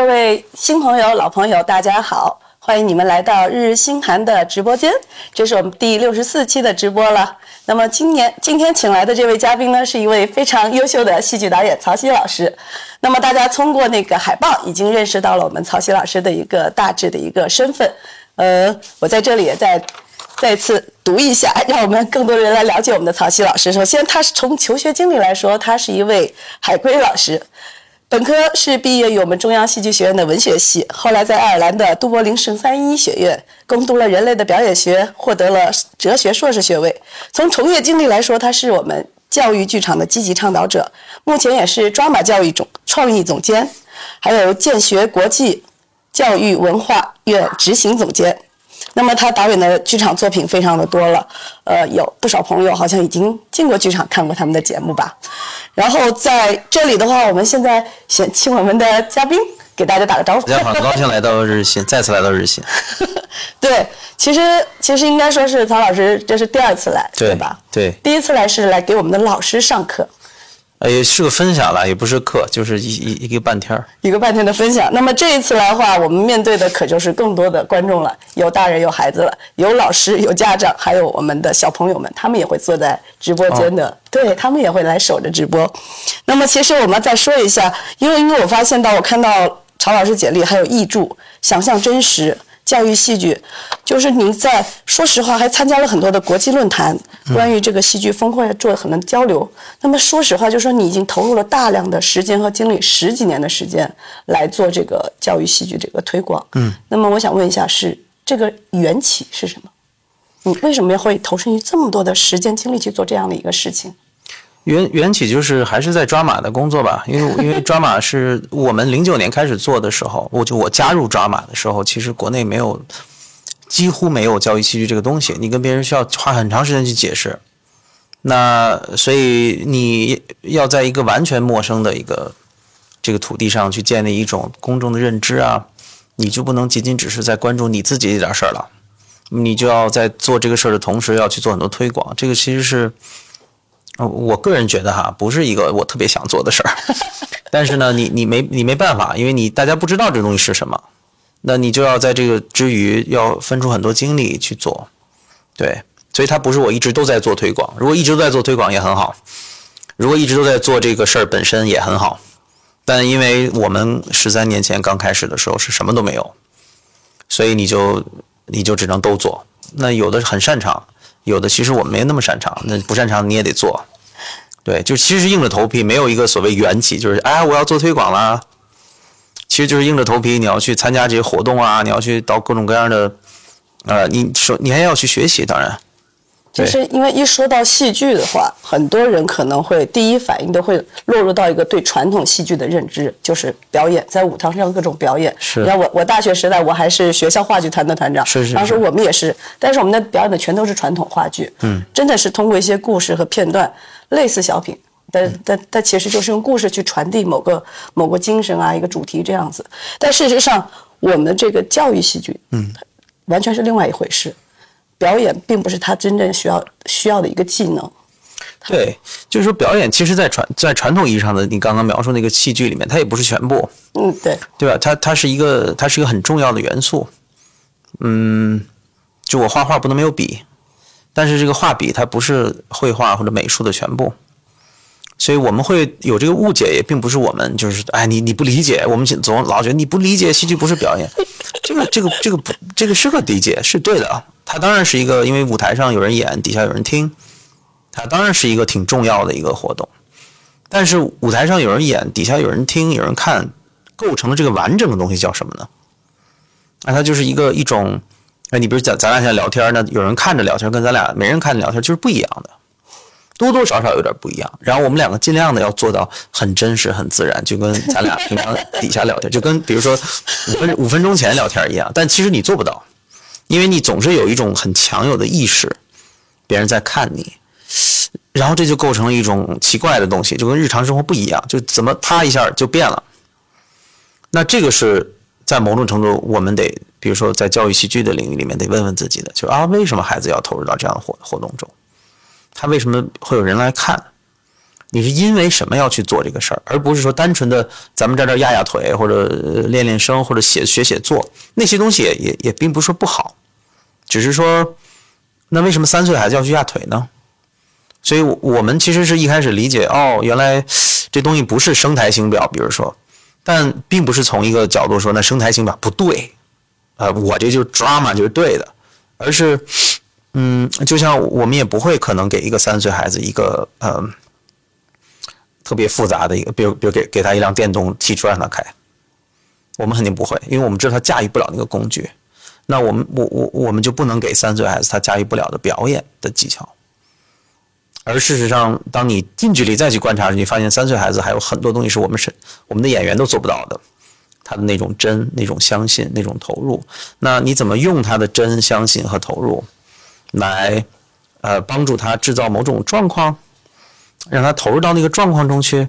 各位新朋友、老朋友，大家好！欢迎你们来到日日星寒的直播间，这是我们第六十四期的直播了。那么今年今天请来的这位嘉宾呢，是一位非常优秀的戏剧导演曹曦老师。那么大家通过那个海报已经认识到了我们曹曦老师的一个大致的一个身份。呃，我在这里也再再次读一下，让我们更多人来了解我们的曹曦老师。首先，他是从求学经历来说，他是一位海归老师。本科是毕业于我们中央戏剧学院的文学系，后来在爱尔兰的都柏林圣三一学院攻读了人类的表演学，获得了哲学硕士学位。从从业经历来说，他是我们教育剧场的积极倡导者，目前也是抓马教育总创意总监，还有建学国际教育文化院执行总监。那么他导演的剧场作品非常的多了，呃，有不少朋友好像已经进过剧场看过他们的节目吧。然后在这里的话，我们现在先请我们的嘉宾给大家打个招呼。大家好，很高兴来到日新，再次来到日新。对，其实其实应该说是曹老师这是第二次来，对吧？对，第一次来是来给我们的老师上课。也是个分享了，也不是课，就是一一一个半天儿，一个半天的分享。那么这一次来的话，我们面对的可就是更多的观众了，有大人有孩子了，有老师有家长，还有我们的小朋友们，他们也会坐在直播间的，对他们也会来守着直播。那么其实我们再说一下，因为因为我发现到我看到曹老师简历还有译著，想象真实。教育戏剧，就是您在说实话还参加了很多的国际论坛，关于这个戏剧峰会做了很多交流。那么说实话，就说你已经投入了大量的时间和精力，十几年的时间来做这个教育戏剧这个推广。嗯，那么我想问一下，是这个缘起是什么？你为什么会投身于这么多的时间精力去做这样的一个事情？缘缘起就是还是在抓马的工作吧，因为因为抓马是我们零九年开始做的时候，我就我加入抓马的时候，其实国内没有几乎没有教育戏剧这个东西，你跟别人需要花很长时间去解释，那所以你要在一个完全陌生的一个这个土地上去建立一种公众的认知啊，你就不能仅仅只是在关注你自己这点事儿了，你就要在做这个事儿的同时要去做很多推广，这个其实是。我个人觉得哈，不是一个我特别想做的事儿，但是呢，你你没你没办法，因为你大家不知道这东西是什么，那你就要在这个之余要分出很多精力去做，对，所以它不是我一直都在做推广，如果一直都在做推广也很好，如果一直都在做这个事儿本身也很好，但因为我们十三年前刚开始的时候是什么都没有，所以你就你就只能都做，那有的很擅长。有的其实我没那么擅长，那不擅长你也得做，对，就其实是硬着头皮，没有一个所谓缘起，就是哎我要做推广啦，其实就是硬着头皮，你要去参加这些活动啊，你要去到各种各样的，呃，你说你还要去学习，当然。就是因为一说到戏剧的话，很多人可能会第一反应都会落入到一个对传统戏剧的认知，就是表演在舞台上各种表演。是。你看我我大学时代我还是学校话剧团的团长，是是。当时我们也是，但是我们的表演的全都是传统话剧，嗯，真的是通过一些故事和片段，类似小品，但但但其实就是用故事去传递某个某个精神啊，一个主题这样子。但事实上，我们这个教育戏剧，嗯，完全是另外一回事。表演并不是他真正需要需要的一个技能。对，就是说表演，其实，在传在传统意义上的你刚刚描述那个戏剧里面，它也不是全部。嗯，对，对吧？它它是一个它是一个很重要的元素。嗯，就我画画不能没有笔，但是这个画笔它不是绘画或者美术的全部。所以我们会有这个误解，也并不是我们就是哎，你你不理解，我们总老觉得你不理解戏剧不是表演。这个这个这个不这个是个理解是对的。它当然是一个，因为舞台上有人演，底下有人听，它当然是一个挺重要的一个活动。但是舞台上有人演，底下有人听，有人看，构成的这个完整的东西叫什么呢？那它就是一个一种，哎，你比如咱咱俩现在聊天呢，有人看着聊天，跟咱俩没人看着聊天就是不一样的，多多少少有点不一样。然后我们两个尽量的要做到很真实、很自然，就跟咱俩平常底下聊天，就跟比如说五分五分钟前聊天一样。但其实你做不到。因为你总是有一种很强有的意识，别人在看你，然后这就构成了一种奇怪的东西，就跟日常生活不一样，就怎么啪一下就变了。那这个是在某种程度，我们得，比如说在教育戏剧的领域里面，得问问自己的，就啊，为什么孩子要投入到这样的活活动中？他为什么会有人来看？你是因为什么要去做这个事儿，而不是说单纯的咱们在这压压腿或者练练声或者写学写作那些东西也也也并不是说不好，只是说那为什么三岁孩子要去压腿呢？所以我们其实是一开始理解哦，原来这东西不是声台形表，比如说，但并不是从一个角度说那声台形表不对，呃，我这就是 drama 就是对的，而是。嗯，就像我们也不会可能给一个三岁孩子一个呃特别复杂的一个，比如比如给给他一辆电动汽车让他开，我们肯定不会，因为我们知道他驾驭不了那个工具。那我们我我我们就不能给三岁孩子他驾驭不了的表演的技巧。而事实上，当你近距离再去观察，你发现三岁孩子还有很多东西是我们是我们的演员都做不到的，他的那种真、那种相信、那种投入。那你怎么用他的真、相信和投入？来，呃，帮助他制造某种状况，让他投入到那个状况中去。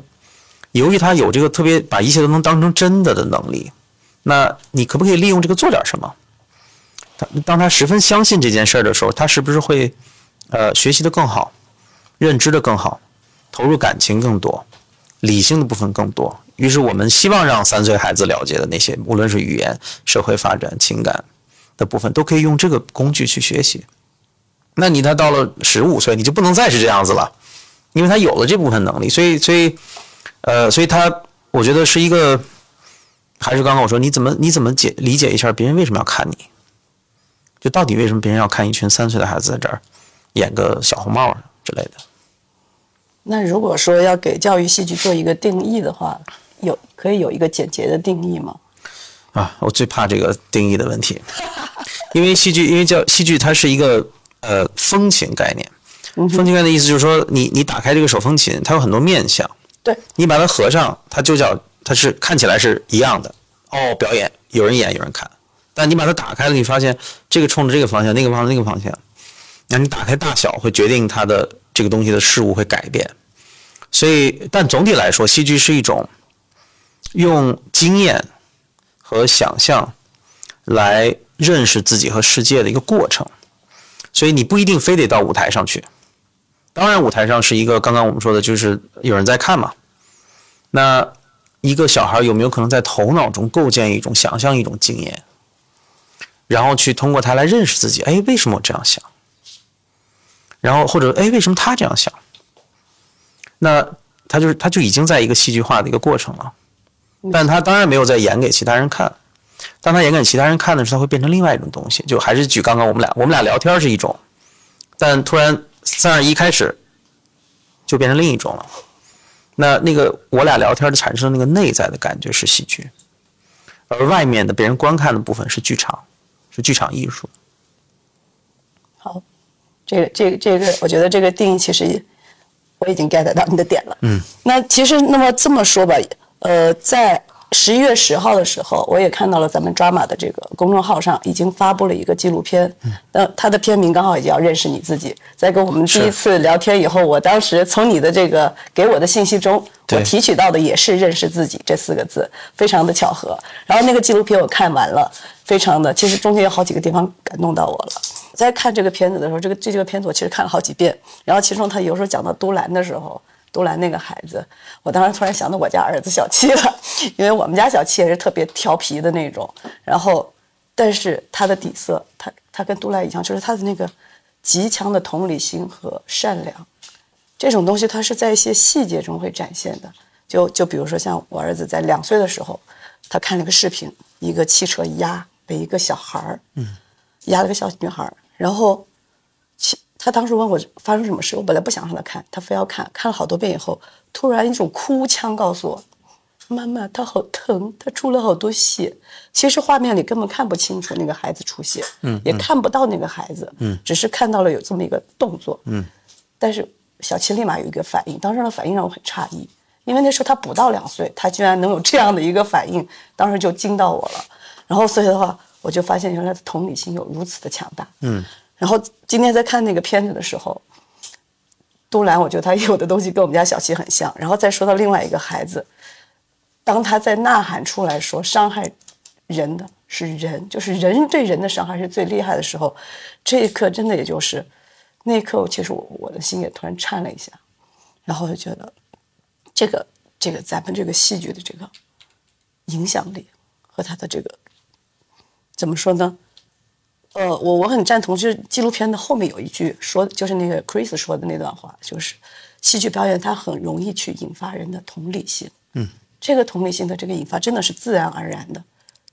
由于他有这个特别把一切都能当成真的的能力，那你可不可以利用这个做点什么？当他十分相信这件事儿的时候，他是不是会呃学习的更好，认知的更好，投入感情更多，理性的部分更多？于是我们希望让三岁孩子了解的那些，无论是语言、社会发展、情感的部分，都可以用这个工具去学习。那你他到了十五岁，你就不能再是这样子了，因为他有了这部分能力，所以所以，呃，所以他我觉得是一个，还是刚刚我说你怎么你怎么解理解一下别人为什么要看你，就到底为什么别人要看一群三岁的孩子在这儿演个小红帽之类的？那如果说要给教育戏剧做一个定义的话，有可以有一个简洁的定义吗？啊，我最怕这个定义的问题，因为戏剧，因为叫戏剧，它是一个。呃，风情概念，风情概念的意思就是说，你你打开这个手风琴，它有很多面相，对你把它合上，它就叫它是看起来是一样的哦，表演有人演有人看，但你把它打开了，你发现这个冲着这个方向，那个方向那个方向，那你打开大小会决定它的这个东西的事物会改变，所以但总体来说，戏剧是一种用经验和想象来认识自己和世界的一个过程。所以你不一定非得到舞台上去，当然舞台上是一个刚刚我们说的，就是有人在看嘛。那一个小孩有没有可能在头脑中构建一种想象一种经验，然后去通过它来认识自己？哎，为什么我这样想？然后或者哎，为什么他这样想？那他就是他就已经在一个戏剧化的一个过程了，但他当然没有在演给其他人看。当他演给其他人看的时候，他会变成另外一种东西。就还是举刚刚我们俩，我们俩聊天是一种，但突然三二一开始，就变成另一种了。那那个我俩聊天的产生的那个内在的感觉是喜剧，而外面的别人观看的部分是剧场，是剧场艺术。好，这个这个这个，我觉得这个定义其实我已经 get 到你的点了。嗯，那其实那么这么说吧，呃，在。十一月十号的时候，我也看到了咱们 drama 的这个公众号上已经发布了一个纪录片，那它的片名刚好也叫认识你自己。在跟我们第一次聊天以后，我当时从你的这个给我的信息中，我提取到的也是认识自己这四个字，非常的巧合。然后那个纪录片我看完了，非常的，其实中间有好几个地方感动到我了。在看这个片子的时候，这个这这个片子我其实看了好几遍。然后其中他有时候讲到都兰的时候。都兰那个孩子，我当时突然想到我家儿子小七了，因为我们家小七也是特别调皮的那种。然后，但是他的底色，他他跟都兰一样，就是他的那个极强的同理心和善良，这种东西他是在一些细节中会展现的。就就比如说像我儿子在两岁的时候，他看了个视频，一个汽车压被一个小孩儿，嗯，压了个小女孩儿，然后。他当时问我发生什么事，我本来不想让他看，他非要看，看了好多遍以后，突然一种哭腔告诉我：“妈妈，他好疼，他出了好多血。”其实画面里根本看不清楚那个孩子出血，嗯，也看不到那个孩子，嗯，只是看到了有这么一个动作，嗯。但是小七立马有一个反应，当时的反应让我很诧异，因为那时候他不到两岁，他居然能有这样的一个反应，当时就惊到我了。然后所以的话，我就发现原来的同理心有如此的强大，嗯。然后今天在看那个片子的时候，都兰，我觉得他有的东西跟我们家小七很像。然后再说到另外一个孩子，当他在呐喊出来说伤害人的是人，就是人对人的伤害是最厉害的时候，这一刻真的也就是那一刻，其实我我的心也突然颤了一下，然后就觉得这个这个咱们这个戏剧的这个影响力和他的这个怎么说呢？呃，我我很赞同，就是纪录片的后面有一句说，就是那个 Chris 说的那段话，就是戏剧表演它很容易去引发人的同理心。嗯，这个同理心的这个引发真的是自然而然的，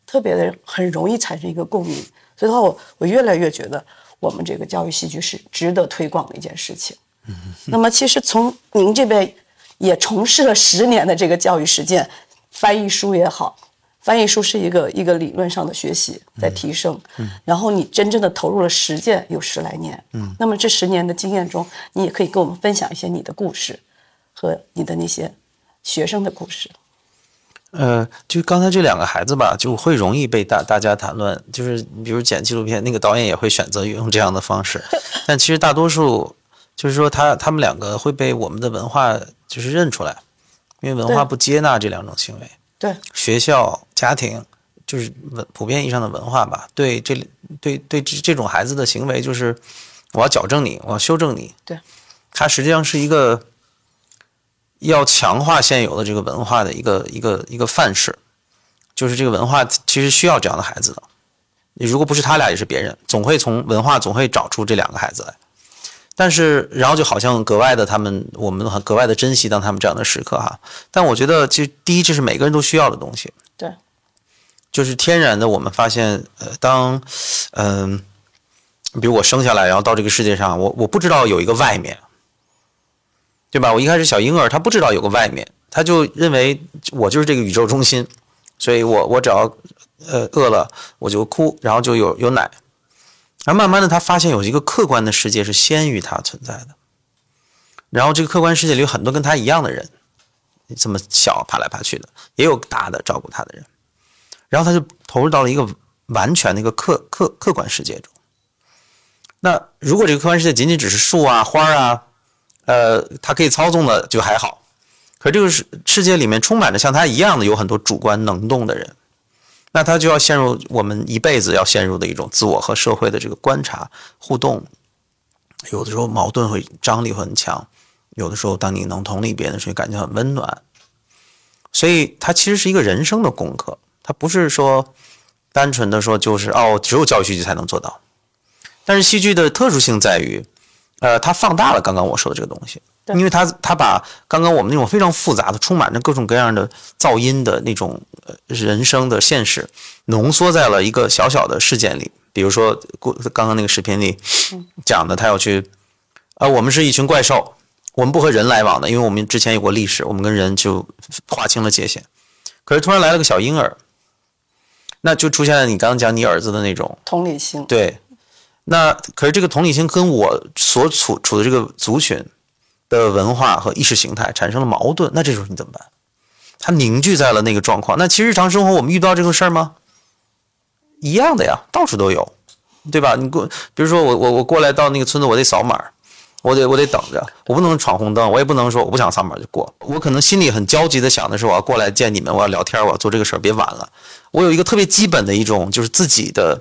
特别的很容易产生一个共鸣。所以的话，我我越来越觉得我们这个教育戏剧是值得推广的一件事情。嗯，那么其实从您这边也从事了十年的这个教育实践，翻译书也好。翻译书是一个一个理论上的学习，在提升，然后你真正的投入了实践有十来年，嗯，那么这十年的经验中，你也可以跟我们分享一些你的故事和你的那些学生的故事。呃，就刚才这两个孩子吧，就会容易被大大家谈论，就是比如剪纪录片，那个导演也会选择用这样的方式，但其实大多数就是说他他们两个会被我们的文化就是认出来，因为文化不接纳这两种行为。对学校、家庭，就是文普遍意义上的文化吧。对这对对这这种孩子的行为，就是我要矫正你，我要修正你。对，它实际上是一个要强化现有的这个文化的一个一个一个范式，就是这个文化其实需要这样的孩子的。你如果不是他俩，也是别人，总会从文化总会找出这两个孩子来。但是，然后就好像格外的，他们我们很格外的珍惜当他们这样的时刻哈。但我觉得，其实第一，这是每个人都需要的东西。对，就是天然的。我们发现，呃，当，嗯，比如我生下来，然后到这个世界上，我我不知道有一个外面，对吧？我一开始小婴儿，他不知道有个外面，他就认为我就是这个宇宙中心，所以我我只要呃饿了我就哭，然后就有有奶。然后慢慢的，他发现有一个客观的世界是先于他存在的。然后这个客观世界里有很多跟他一样的人，这么小爬来爬去的，也有大的照顾他的人。然后他就投入到了一个完全的一个客客客观世界中。那如果这个客观世界仅仅只是树啊、花啊，呃，他可以操纵的就还好。可这个世世界里面充满着像他一样的有很多主观能动的人。那他就要陷入我们一辈子要陷入的一种自我和社会的这个观察互动，有的时候矛盾会张力会很强，有的时候当你能同理别人的时候，感觉很温暖。所以它其实是一个人生的功课，它不是说单纯的说就是哦，只有教育戏剧才能做到。但是戏剧的特殊性在于，呃，它放大了刚刚我说的这个东西。因为他他把刚刚我们那种非常复杂的、充满着各种各样的噪音的那种人生的现实，浓缩在了一个小小的事件里。比如说，过刚刚那个视频里讲的，他要去，啊，我们是一群怪兽，我们不和人来往的，因为我们之前有过历史，我们跟人就划清了界限。可是突然来了个小婴儿，那就出现了你刚刚讲你儿子的那种同理心。对，那可是这个同理心跟我所处处的这个族群。的文化和意识形态产生了矛盾，那这时候你怎么办？它凝聚在了那个状况。那其实日常生活我们遇到这个事儿吗？一样的呀，到处都有，对吧？你过，比如说我我我过来到那个村子，我得扫码，我得我得等着，我不能闯红灯，我也不能说我不想扫码就过。我可能心里很焦急的想的是，我要过来见你们，我要聊天，我要做这个事儿，别晚了。我有一个特别基本的一种，就是自己的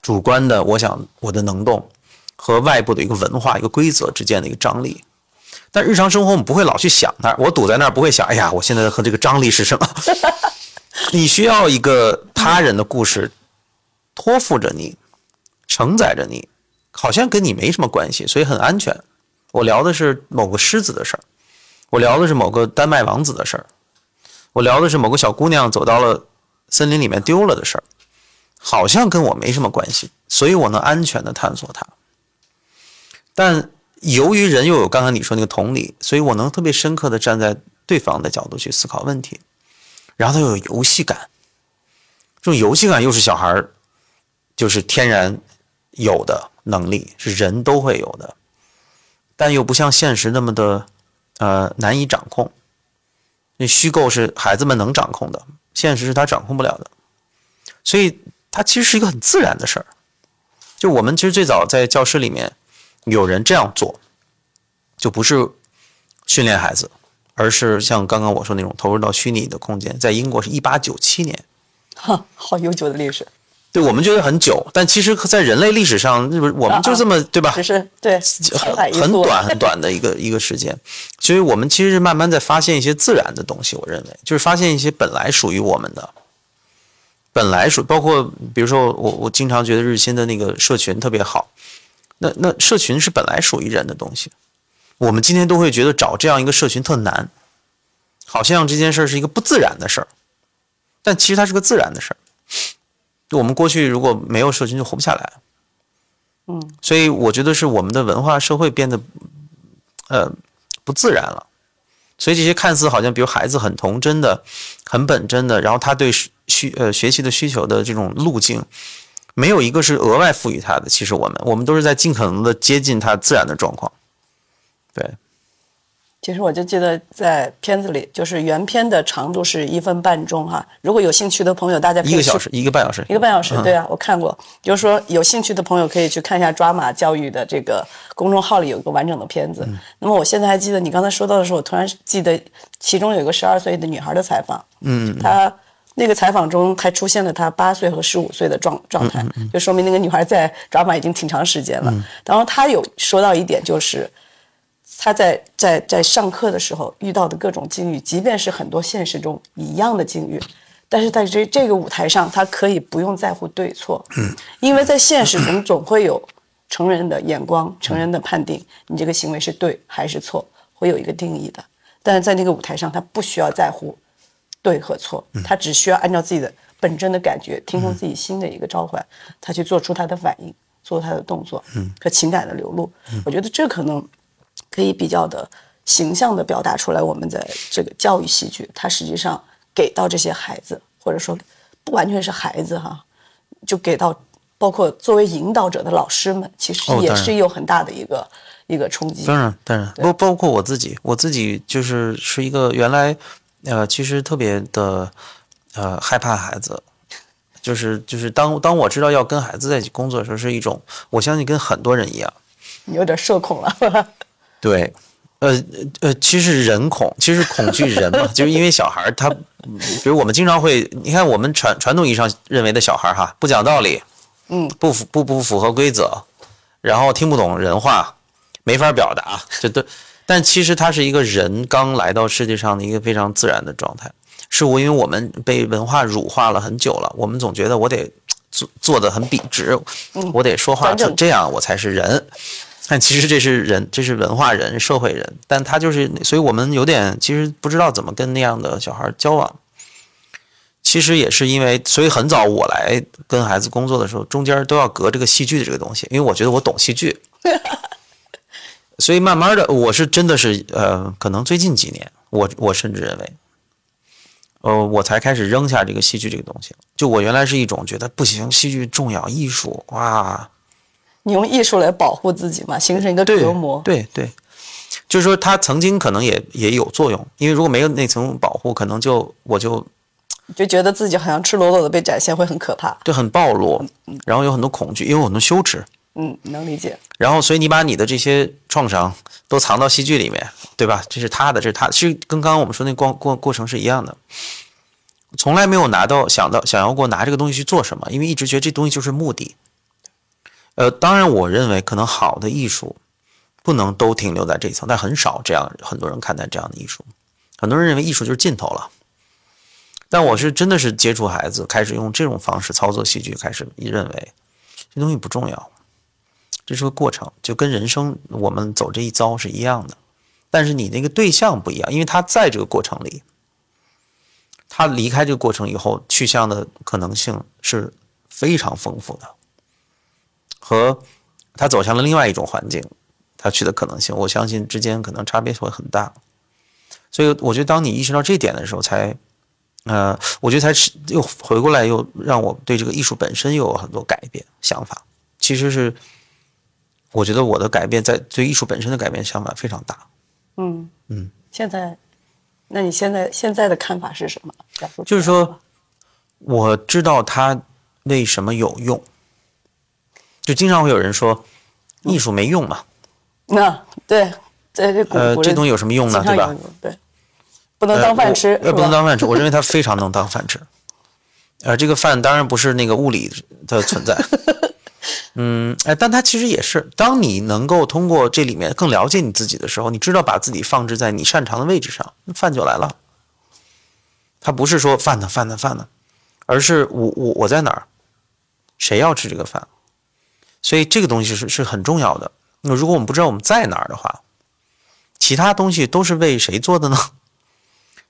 主观的，我想我的能动。和外部的一个文化、一个规则之间的一个张力，但日常生活我们不会老去想它。我堵在那儿不会想，哎呀，我现在和这个张力是什么？你需要一个他人的故事托付着你，承载着你，好像跟你没什么关系，所以很安全。我聊的是某个狮子的事儿，我聊的是某个丹麦王子的事儿，我聊的是某个小姑娘走到了森林里面丢了的事儿，好像跟我没什么关系，所以我能安全的探索它。但由于人又有刚刚你说那个同理，所以我能特别深刻的站在对方的角度去思考问题，然后他又有游戏感，这种游戏感又是小孩就是天然有的能力，是人都会有的，但又不像现实那么的呃难以掌控。那虚构是孩子们能掌控的，现实是他掌控不了的，所以它其实是一个很自然的事儿。就我们其实最早在教室里面。有人这样做，就不是训练孩子，而是像刚刚我说那种投入到虚拟的空间。在英国是一八九七年，哈，好悠久的历史。对我们觉得很久，但其实，在人类历史上，是不是我们就这么对吧？只是对很很短 很短的一个一个时间，所以我们其实是慢慢在发现一些自然的东西。我认为，就是发现一些本来属于我们的，本来属包括比如说我我经常觉得日新的那个社群特别好，那那社群是本来属于人的东西，我们今天都会觉得找这样一个社群特难，好像这件事儿是一个不自然的事儿，但其实它是个自然的事儿。我们过去如果没有社群就活不下来。嗯，所以我觉得是我们的文化社会变得，呃，不自然了。所以这些看似好像，比如孩子很童真的、很本真的，然后他对需呃学习的需求的这种路径，没有一个是额外赋予它的。其实我们我们都是在尽可能的接近它自然的状况。对，其实我就记得在片子里，就是原片的长度是一分半钟哈。如果有兴趣的朋友，大家可以一个小时，一个半小时，一个半小时，对啊，我看过。就是说，有兴趣的朋友可以去看一下抓马教育的这个公众号里有一个完整的片子。那么我现在还记得你刚才说到的时候，我突然记得其中有一个十二岁的女孩的采访，嗯，她那个采访中还出现了她八岁和十五岁的状状态，就说明那个女孩在抓马已经挺长时间了。然后她有说到一点就是。她在在在上课的时候遇到的各种境遇，即便是很多现实中一样的境遇，但是在这这个舞台上，她可以不用在乎对错，嗯，因为在现实中总会有成人的眼光、成人的判定，你这个行为是对还是错，会有一个定义的。但是在那个舞台上，她不需要在乎对和错，他只需要按照自己的本真的感觉，听从自己心的一个召唤，他去做出他的反应，做他的动作，嗯，和情感的流露。我觉得这可能。可以比较的形象的表达出来，我们在这个教育戏剧，它实际上给到这些孩子，或者说不完全是孩子哈，就给到包括作为引导者的老师们，其实也是有很大的一个、一个冲击。当然，当然，包包括我自己，我自己就是是一个原来呃，其实特别的呃害怕孩子。就是就是当当我知道要跟孩子在一起工作的时候，是一种我相信跟很多人一样，你有点社恐了。对，呃呃，其实人恐，其实恐惧人嘛，就是因为小孩他，比如我们经常会，你看我们传传统意义上认为的小孩哈，不讲道理，嗯，不符不不符合规则，然后听不懂人话，没法表达，这都，但其实他是一个人刚来到世界上的一个非常自然的状态，是我因为我们被文化乳化了很久了，我们总觉得我得做做的很笔直，我得说话这这样我才是人。但其实这是人，这是文化人、社会人，但他就是，所以我们有点其实不知道怎么跟那样的小孩交往。其实也是因为，所以很早我来跟孩子工作的时候，中间都要隔这个戏剧的这个东西，因为我觉得我懂戏剧。所以慢慢的，我是真的是呃，可能最近几年，我我甚至认为，呃，我才开始扔下这个戏剧这个东西。就我原来是一种觉得不行，戏剧重要，艺术哇。你用艺术来保护自己嘛，形成一个隔膜。对对，就是说，他曾经可能也也有作用，因为如果没有那层保护，可能就我就就觉得自己好像赤裸裸的被展现，会很可怕。对，很暴露，然后有很多恐惧，也有很多羞耻。嗯，能理解。然后，所以你把你的这些创伤都藏到戏剧里面，对吧？这是他的，这是他，其实跟刚刚我们说那过过过程是一样的。从来没有拿到想到想要过拿这个东西去做什么，因为一直觉得这东西就是目的。呃，当然，我认为可能好的艺术不能都停留在这一层，但很少这样很多人看待这样的艺术。很多人认为艺术就是尽头了，但我是真的是接触孩子，开始用这种方式操作戏剧，开始认为这东西不重要，这是个过程，就跟人生我们走这一遭是一样的。但是你那个对象不一样，因为他在这个过程里，他离开这个过程以后，去向的可能性是非常丰富的。和他走向了另外一种环境，他去的可能性，我相信之间可能差别会很大。所以我觉得，当你意识到这点的时候，才，呃，我觉得才是又回过来，又让我对这个艺术本身又有很多改变想法。其实是，我觉得我的改变在对艺术本身的改变想法非常大。嗯嗯。现在，那你现在现在的看法是什么？就是说，我知道它为什么有用。就经常会有人说，艺术没用嘛？那对，在这呃，这东西有什么用呢？对吧？对，不能当饭吃，呃，不能当饭吃。我认为它 非常能当饭吃。呃，这个饭当然不是那个物理的存在，嗯，哎，但它其实也是，当你能够通过这里面更了解你自己的时候，你知道把自己放置在你擅长的位置上，饭就来了。它不是说饭呢饭呢饭呢，而是我我我在哪儿，谁要吃这个饭，所以这个东西是是很重要的。那如果我们不知道我们在哪儿的话，其他东西都是为谁做的呢？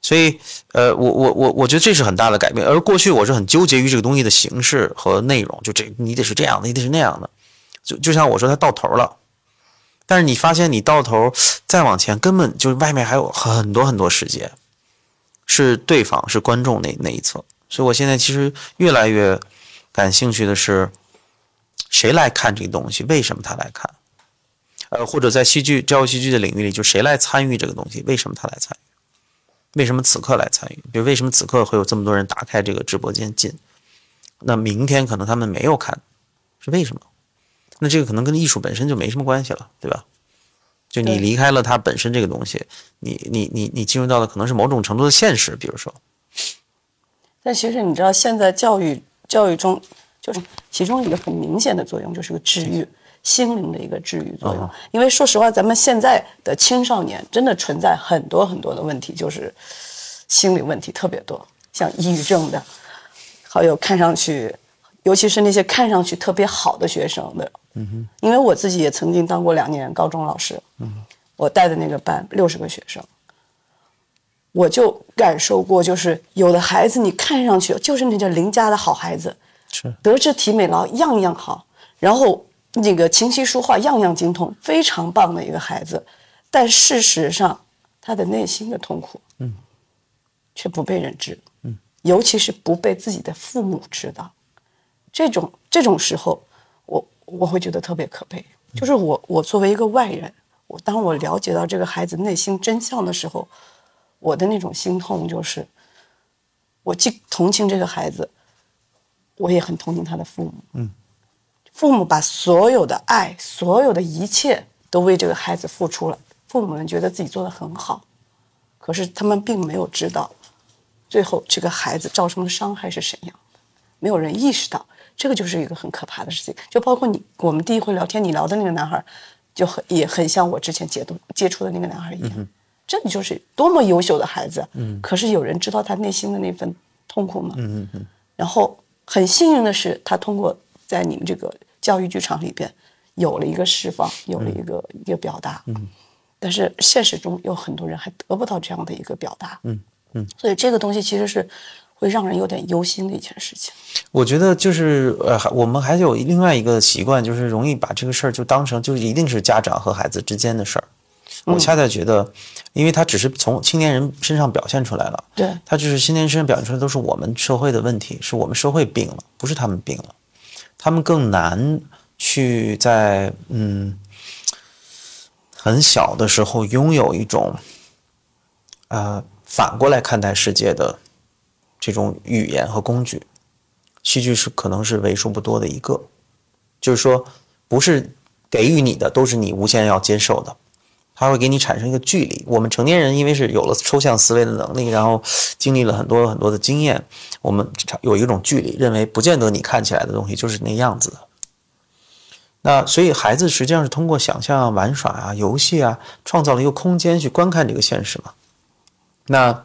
所以，呃，我我我我觉得这是很大的改变。而过去我是很纠结于这个东西的形式和内容，就这你得是这样的，你得是那样的。就就像我说，它到头了，但是你发现你到头再往前，根本就是外面还有很多很多世界，是对方是观众那那一侧。所以我现在其实越来越感兴趣的是，谁来看这个东西？为什么他来看？呃，或者在戏剧教育戏剧的领域里，就谁来参与这个东西？为什么他来参与？为什么此刻来参与？比如为什么此刻会有这么多人打开这个直播间进？那明天可能他们没有看，是为什么？那这个可能跟艺术本身就没什么关系了，对吧？就你离开了它本身这个东西，你你你你进入到的可能是某种程度的现实，比如说。但其实你知道，现在教育教育中，就是其中一个很明显的作用，就是个治愈。心灵的一个治愈作用，因为说实话，咱们现在的青少年真的存在很多很多的问题，就是心理问题特别多，像抑郁症的，还有看上去，尤其是那些看上去特别好的学生的，嗯哼，因为我自己也曾经当过两年高中老师，嗯，我带的那个班六十个学生，我就感受过，就是有的孩子你看上去就是那叫邻家的好孩子，是。德智体美劳样样好，然后。那个琴棋书画样样精通，非常棒的一个孩子，但事实上，他的内心的痛苦，嗯，却不被人知，嗯，尤其是不被自己的父母知道，这种这种时候，我我会觉得特别可悲。就是我我作为一个外人，我当我了解到这个孩子内心真相的时候，我的那种心痛就是，我既同情这个孩子，我也很同情他的父母，嗯。父母把所有的爱、所有的一切都为这个孩子付出了，父母们觉得自己做的很好，可是他们并没有知道，最后这个孩子造成的伤害是怎样的，没有人意识到，这个就是一个很可怕的事情。就包括你，我们第一回聊天，你聊的那个男孩，就很也很像我之前接触接触的那个男孩一样，这就是多么优秀的孩子，嗯，可是有人知道他内心的那份痛苦吗？嗯嗯嗯。然后很幸运的是，他通过在你们这个。教育剧场里边有了一个释放，有了一个一个表达，嗯，但是现实中有很多人还得不到这样的一个表达，嗯嗯，所以这个东西其实是会让人有点忧心的一件事情。我觉得就是呃，我们还有另外一个习惯，就是容易把这个事儿就当成就是一定是家长和孩子之间的事儿。我恰恰觉得，因为他只是从青年人身上表现出来了，对，他就是青年人身上表现出来都是我们社会的问题，是我们社会病了，不是他们病了。他们更难去在嗯很小的时候拥有一种呃反过来看待世界的这种语言和工具，戏剧是可能是为数不多的一个，就是说不是给予你的都是你无限要接受的。它会给你产生一个距离。我们成年人因为是有了抽象思维的能力，然后经历了很多很多的经验，我们有一种距离，认为不见得你看起来的东西就是那样子的。那所以孩子实际上是通过想象、啊玩耍啊、游戏啊，创造了一个空间去观看这个现实嘛。那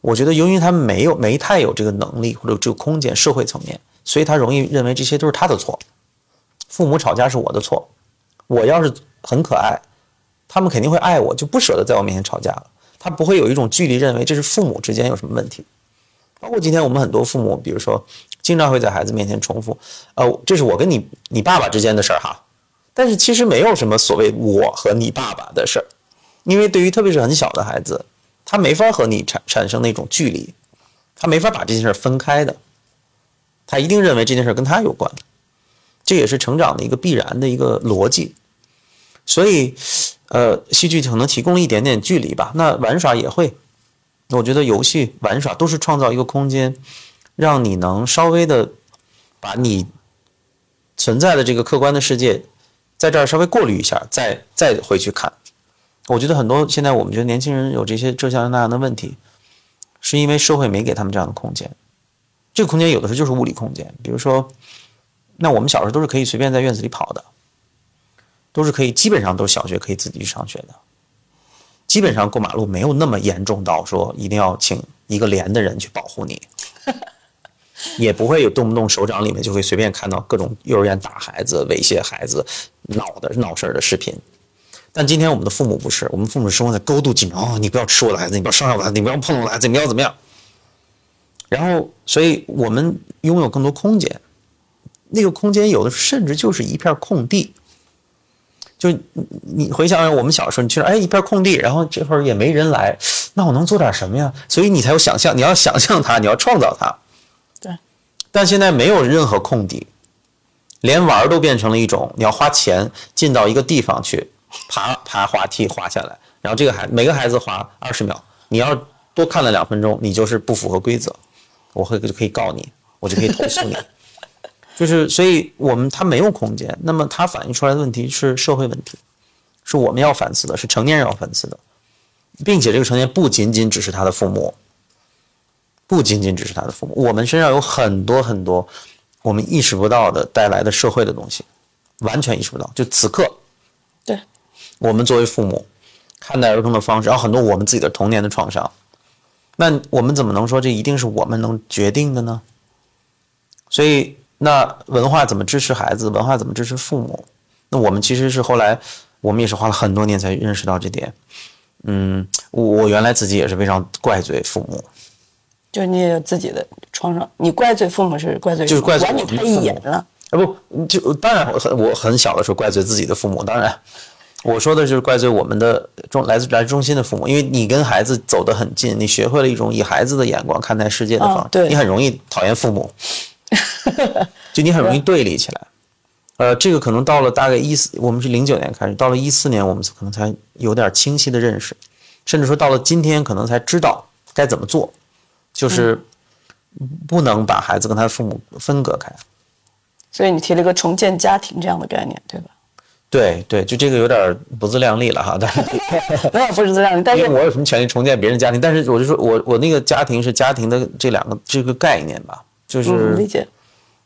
我觉得，由于他没有没太有这个能力或者这个空间，社会层面，所以他容易认为这些都是他的错。父母吵架是我的错，我要是很可爱。他们肯定会爱我，就不舍得在我面前吵架了。他不会有一种距离，认为这是父母之间有什么问题。包括今天我们很多父母，比如说，经常会在孩子面前重复：“呃，这是我跟你你爸爸之间的事儿哈。”但是其实没有什么所谓我和你爸爸的事儿，因为对于特别是很小的孩子，他没法和你产产生那种距离，他没法把这件事分开的，他一定认为这件事跟他有关。这也是成长的一个必然的一个逻辑，所以。呃，戏剧可能提供了一点点距离吧。那玩耍也会，我觉得游戏玩耍都是创造一个空间，让你能稍微的把你存在的这个客观的世界，在这儿稍微过滤一下，再再回去看。我觉得很多现在我们觉得年轻人有这些这样那样的问题，是因为社会没给他们这样的空间。这个空间有的时候就是物理空间，比如说，那我们小时候都是可以随便在院子里跑的，都是可以，基本上都是小学可以自己去上学的，基本上过马路没有那么严重到说一定要请一个连的人去保护你，也不会有动不动手掌里面就会随便看到各种幼儿园打孩子、猥亵孩子、闹的闹事儿的视频。但今天我们的父母不是，我们父母生活在高度紧张，哦，你不要吃我的孩子，你不要伤害我的孩子，你不要碰我的孩子，你要怎么样？然后，所以我们拥有更多空间，那个空间有的甚至就是一片空地。就你回想想我们小时候，你去哎一片空地，然后这会儿也没人来，那我能做点什么呀？所以你才有想象，你要想象它，你要创造它。对。但现在没有任何空地，连玩都变成了一种你要花钱进到一个地方去。爬爬滑梯滑下来，然后这个孩每个孩子滑二十秒，你要多看了两分钟，你就是不符合规则，我会就可以告你，我就可以投诉你。就是所以我们他没有空间，那么他反映出来的问题是社会问题，是我们要反思的，是成年人要反思的，并且这个成年不仅仅只是他的父母，不仅仅只是他的父母，我们身上有很多很多我们意识不到的带来的社会的东西，完全意识不到，就此刻。对。我们作为父母看待儿童的方式，然后很多我们自己的童年的创伤，那我们怎么能说这一定是我们能决定的呢？所以，那文化怎么支持孩子？文化怎么支持父母？那我们其实是后来，我们也是花了很多年才认识到这点。嗯，我我原来自己也是非常怪罪父母，就是你也有自己的创伤，你怪罪父母是怪罪，就是怪罪管你太严了。啊不，就当然我很我很小的时候怪罪自己的父母，当然。我说的就是怪罪我们的中来自来自中心的父母，因为你跟孩子走得很近，你学会了一种以孩子的眼光看待世界的方式，你很容易讨厌父母，就你很容易对立起来。呃，这个可能到了大概一四，我们是零九年开始，到了一四年我们可能才有点清晰的认识，甚至说到了今天可能才知道该怎么做，就是不能把孩子跟他的父母分隔开。所以你提了一个重建家庭这样的概念，对吧？对对，就这个有点不自量力了哈，但是 没有不自量力，但是我有什么权利重建别人家庭？但是我就说我我那个家庭是家庭的这两个这个概念吧，就是理解，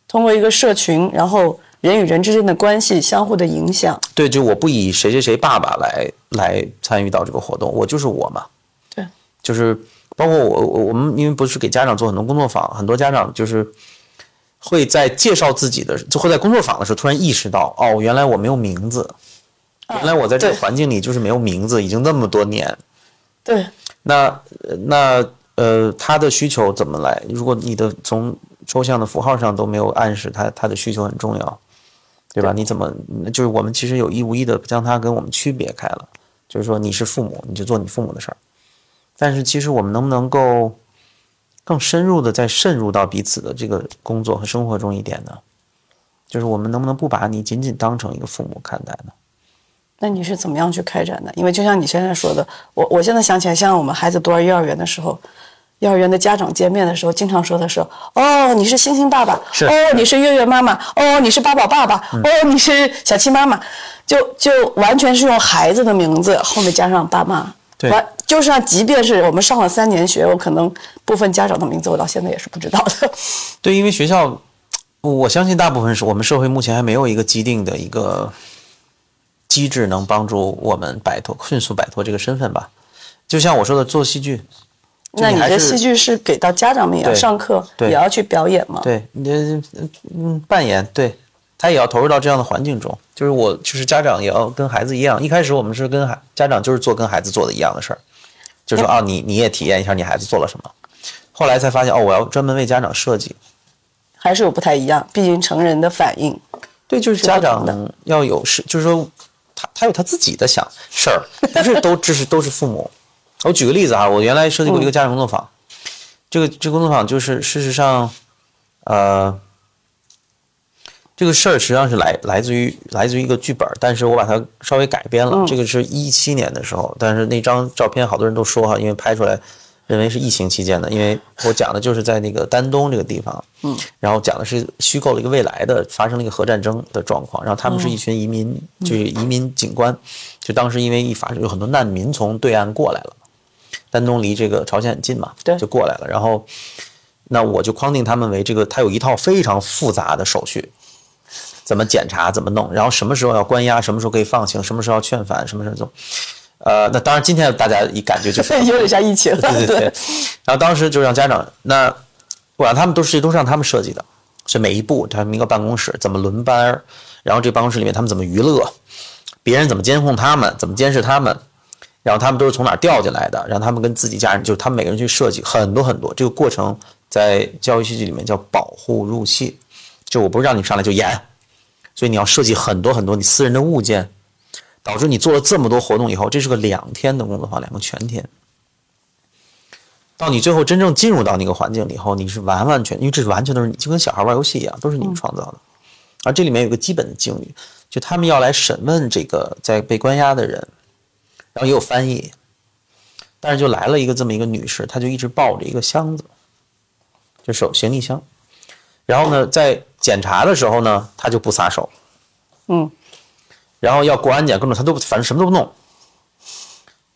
通过一个社群，然后人与人之间的关系相互的影响。对，就我不以谁谁谁爸爸来来参与到这个活动，我就是我嘛。对，就是包括我我我们因为不是给家长做很多工作坊，很多家长就是。会在介绍自己的，就会在工作坊的时候突然意识到，哦，原来我没有名字，原来我在这个环境里就是没有名字，已经那么多年。对。那那呃，他的需求怎么来？如果你的从抽象的符号上都没有暗示他他的需求很重要，对吧？你怎么就是我们其实有意无意的将他跟我们区别开了，就是说你是父母，你就做你父母的事儿。但是其实我们能不能够？更深入的再渗入到彼此的这个工作和生活中一点呢？就是我们能不能不把你仅仅当成一个父母看待呢？那你是怎么样去开展的？因为就像你现在说的，我我现在想起来，像我们孩子读完幼儿园的时候，幼儿园的家长见面的时候，经常说的是：“哦，你是星星爸爸，是哦，你是月月妈妈，哦，你是八宝爸爸，哦，你是小七妈妈。”就就完全是用孩子的名字后面加上爸妈。对，就是，即便是我们上了三年学，我可能部分家长的名字我到现在也是不知道的。对，因为学校，我相信大部分是我们社会目前还没有一个既定的一个机制能帮助我们摆脱迅速摆脱这个身份吧。就像我说的，做戏剧，那你的戏剧是给到家长们也要上课，也要去表演吗？对，你嗯扮演对。他也要投入到这样的环境中，就是我，就是家长也要跟孩子一样。一开始我们是跟孩家长就是做跟孩子做的一样的事儿，就说啊，你你也体验一下你孩子做了什么。后来才发现哦，我要专门为家长设计，还是有不太一样。毕竟成人的反应，对，就是家长要有是，就是说他他有他自己的想事儿，不是都这是都是父母。我举个例子啊，我原来设计过一个家庭工作坊，这个这个工作坊就是事实上，呃。这个事儿实际上是来来自于来自于一个剧本，但是我把它稍微改编了。这个是一七年的时候，但是那张照片好多人都说哈，因为拍出来认为是疫情期间的，因为我讲的就是在那个丹东这个地方，嗯，然后讲的是虚构了一个未来的发生了一个核战争的状况，然后他们是一群移民，就是移民警官，就当时因为一发生有很多难民从对岸过来了，丹东离这个朝鲜很近嘛，对，就过来了，然后。那我就框定他们为这个，他有一套非常复杂的手续，怎么检查，怎么弄，然后什么时候要关押，什么时候可以放行，什么时候要劝返，什么时候走。呃，那当然，今天大家一感觉就是 有点像疫情，对对对。然后当时就让家长，那不然他们都是都是让他们设计的，是每一步他们一个办公室怎么轮班，然后这办公室里面他们怎么娱乐，别人怎么监控他们，怎么监视他们，然后他们都是从哪儿调进来的，让他们跟自己家人，就是他们每个人去设计很多很多。这个过程在教育戏剧里面叫保护入戏，就我不是让你上来就演，所以你要设计很多很多你私人的物件。导致你做了这么多活动以后，这是个两天的工作坊，两个全天。到你最后真正进入到那个环境里以后，你是完完全，因为这是完全都是你，就跟小孩玩游戏一样，都是你们创造的。而这里面有个基本的境遇，就他们要来审问这个在被关押的人，然后也有翻译，但是就来了一个这么一个女士，她就一直抱着一个箱子，就手行李箱，然后呢，在检查的时候呢，她就不撒手，嗯。然后要过安检，各种她都反正什么都不弄。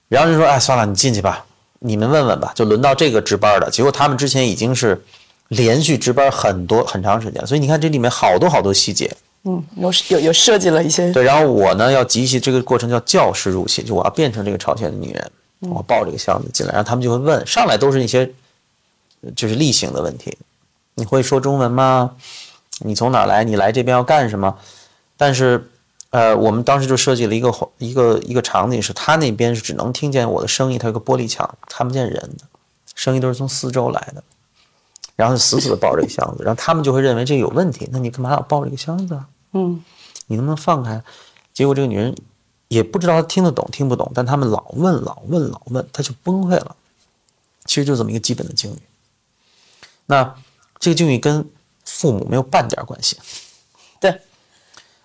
然后就说：“哎，算了，你进去吧，你们问问吧。”就轮到这个值班的，结果他们之前已经是连续值班很多很长时间，所以你看这里面好多好多细节。嗯，有有有设计了一些。对，然后我呢要集齐这个过程叫教师入戏，就我要变成这个朝鲜的女人，我抱这个箱子进来，然后他们就会问，上来都是一些就是例行的问题：你会说中文吗？你从哪来？你来这边要干什么？但是。呃，我们当时就设计了一个一个一个场景，是他那边是只能听见我的声音，他有个玻璃墙，看不见人的声音都是从四周来的，然后死死的抱着一个箱子，然后他们就会认为这个有问题，那你干嘛要抱着一个箱子啊？嗯，你能不能放开？结果这个女人也不知道她听得懂听不懂，但他们老问老问老问，她就崩溃了。其实就这么一个基本的境遇。那这个境遇跟父母没有半点关系。对，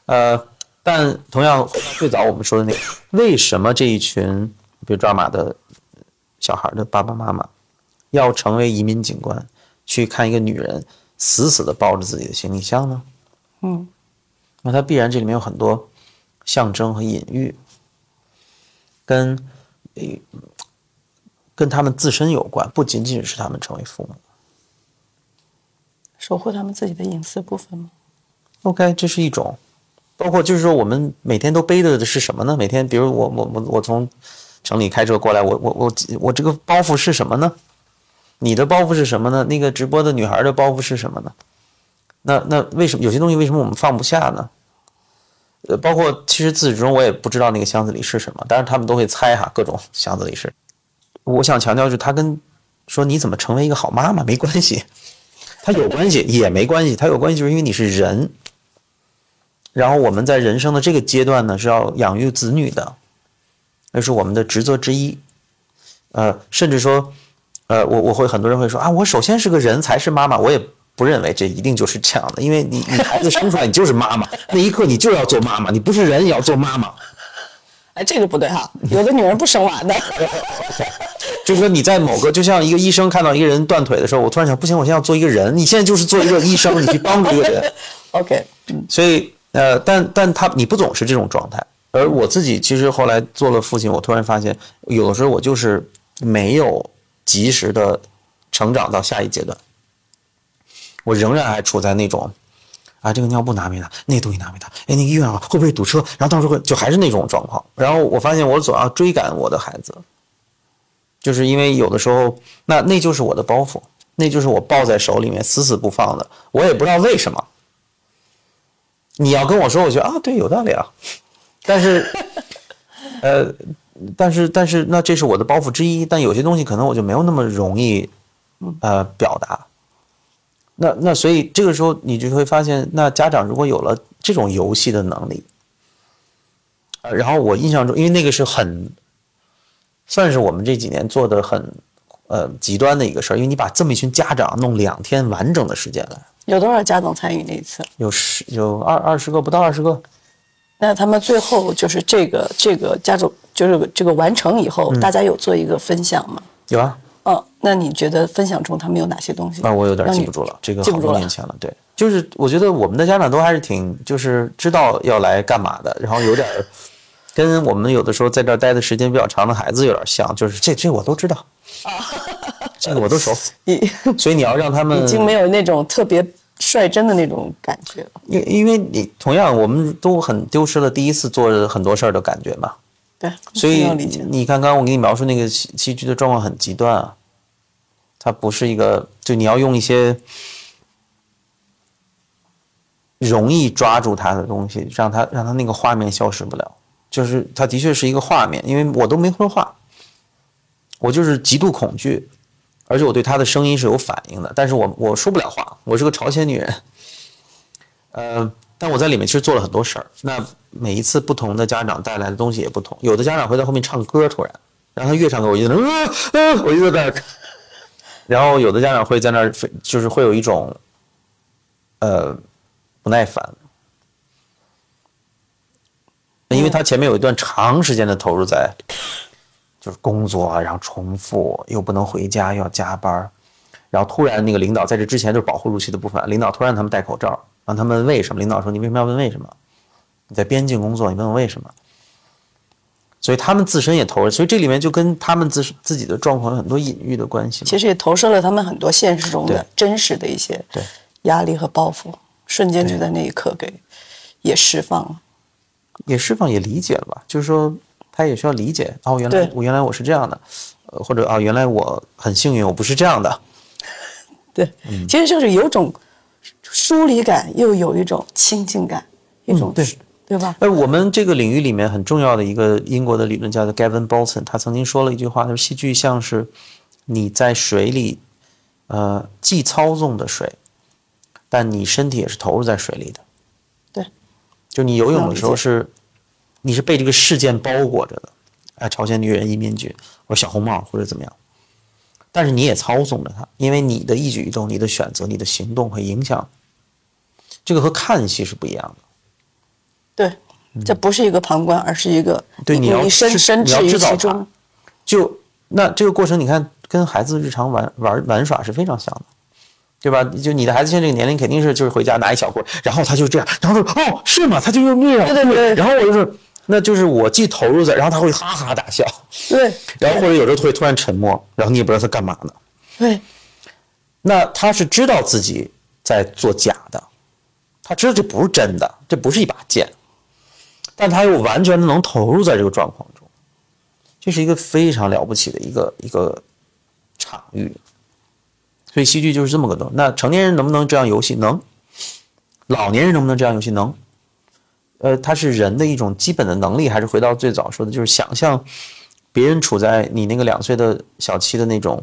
呃。但同样，最早我们说的那个，为什么这一群比如抓马的小孩的爸爸妈妈要成为移民警官，去看一个女人死死的抱着自己的行李箱呢？嗯，那它必然这里面有很多象征和隐喻，跟跟他们自身有关，不仅仅是他们成为父母，守护他们自己的隐私部分吗？OK，这是一种。包括就是说，我们每天都背的的是什么呢？每天，比如我我我我从城里开车过来，我我我我这个包袱是什么呢？你的包袱是什么呢？那个直播的女孩的包袱是什么呢？那那为什么有些东西为什么我们放不下呢？呃，包括其实自始至终我也不知道那个箱子里是什么，但是他们都会猜哈，各种箱子里是。我想强调就是，他跟说你怎么成为一个好妈妈没关系，他有关系也没关系，他有关系就是因为你是人。然后我们在人生的这个阶段呢，是要养育子女的，那是我们的职责之一。呃，甚至说，呃，我我会很多人会说啊，我首先是个人才是妈妈，我也不认为这一定就是这样的，因为你你孩子生出来你就是妈妈，那一刻你就要做妈妈，你不是人也要做妈妈。哎，这个不对哈，有的女人不生娃的。就是说你在某个就像一个医生看到一个人断腿的时候，我突然想，不行，我现在要做一个人，你现在就是做一个医生，你去帮助一个人。OK，所以。呃，但但他你不总是这种状态，而我自己其实后来做了父亲，我突然发现，有的时候我就是没有及时的成长到下一阶段，我仍然还处在那种，啊，这个尿布拿没拿，那东西拿没拿，哎，那个医院会不会堵车，然后到时候会就还是那种状况，然后我发现我总要追赶我的孩子，就是因为有的时候，那那就是我的包袱，那就是我抱在手里面死死不放的，我也不知道为什么。你要跟我说，我觉得啊，对，有道理啊。但是，呃，但是，但是，那这是我的包袱之一。但有些东西可能我就没有那么容易，呃，表达。那那所以这个时候你就会发现，那家长如果有了这种游戏的能力，呃，然后我印象中，因为那个是很，算是我们这几年做的很，呃，极端的一个事儿。因为你把这么一群家长弄两天完整的时间来。有多少家长参与那一次？有十，有二二十个，不到二十个。那他们最后就是这个这个家长，就是这个完成以后，大家有做一个分享吗？有啊。嗯，那你觉得分享中他们有哪些东西？那我有点记不住了，这个好多年前了。对，就是我觉得我们的家长都还是挺，就是知道要来干嘛的，然后有点跟我们有的时候在这儿待的时间比较长的孩子有点像，就是这这我都知道。啊。这个我都熟。你所以你要让他们已经没有那种特别率真的那种感觉了。因因为你同样，我们都很丢失了第一次做很多事儿的感觉嘛。对，所以。你看，刚刚我给你描述那个戏戏剧的状况很极端啊，它不是一个，就你要用一些容易抓住它的东西，让它让它那个画面消失不了。就是它的确是一个画面，因为我都没说话，我就是极度恐惧，而且我对他的声音是有反应的，但是我我说不了话，我是个朝鲜女人，呃，但我在里面其实做了很多事儿。那每一次不同的家长带来的东西也不同，有的家长会在后面唱歌，突然，然后他越唱歌，我就在那，呃呃，我就在那儿，然后有的家长会在那儿，就是会有一种，呃，不耐烦，因为他前面有一段长时间的投入在，就是工作，然后重复，又不能回家，又要加班，然后突然那个领导在这之前就是保护入期的部分，领导突然他们戴口罩，让他们问为什么，领导说你为什么要问为什么？你在边境工作，你问我为什么？所以他们自身也投入，所以这里面就跟他们自自己的状况有很多隐喻的关系。其实也投射了他们很多现实中的真实的一些对。压力和包袱，瞬间就在那一刻给也释放了。也释放也理解了吧，就是说他也需要理解哦，原来我原来我是这样的，呃，或者啊、原来我很幸运，我不是这样的，对，嗯。其实就是有种疏离感，又有一种亲近感，一种、嗯对对吧？而我们这个领域里面很重要的一个英国的理论家叫 Gavin Bolton，他曾经说了一句话，他说戏剧像是你在水里，呃，既操纵的水，但你身体也是投入在水里的。对，就你游泳的时候是，你是被这个事件包裹着的，哎，朝鲜女人移民局，或者小红帽，或者怎么样。但是你也操纵着它，因为你的一举一动、你的选择、你的行动会影响。这个和看戏是不一样的。对，这不是一个旁观，而是一个嗯对你你要制身身你要置于其中。就那这个过程，你看跟孩子日常玩玩玩耍是非常像的，对吧？就你的孩子现在这个年龄，肯定是就是回家拿一小棍儿，然后他就这样，然后说哦是吗？他就用那样，对对对然后我就是，那就是我既投入在，然后他会哈哈大笑，对 然后或者有时候会突然沉默，然后你也不知道他干嘛呢。对那他是知道自己在做假的，他知道这不是真的，这不是一把剑，但他又完全的能投入在这个状况中，这是一个非常了不起的一个一个场域。所以戏剧就是这么个东西。那成年人能不能这样游戏？能。老年人能不能这样游戏？能。呃，它是人的一种基本的能力，还是回到最早说的，就是想象别人处在你那个两岁的小七的那种，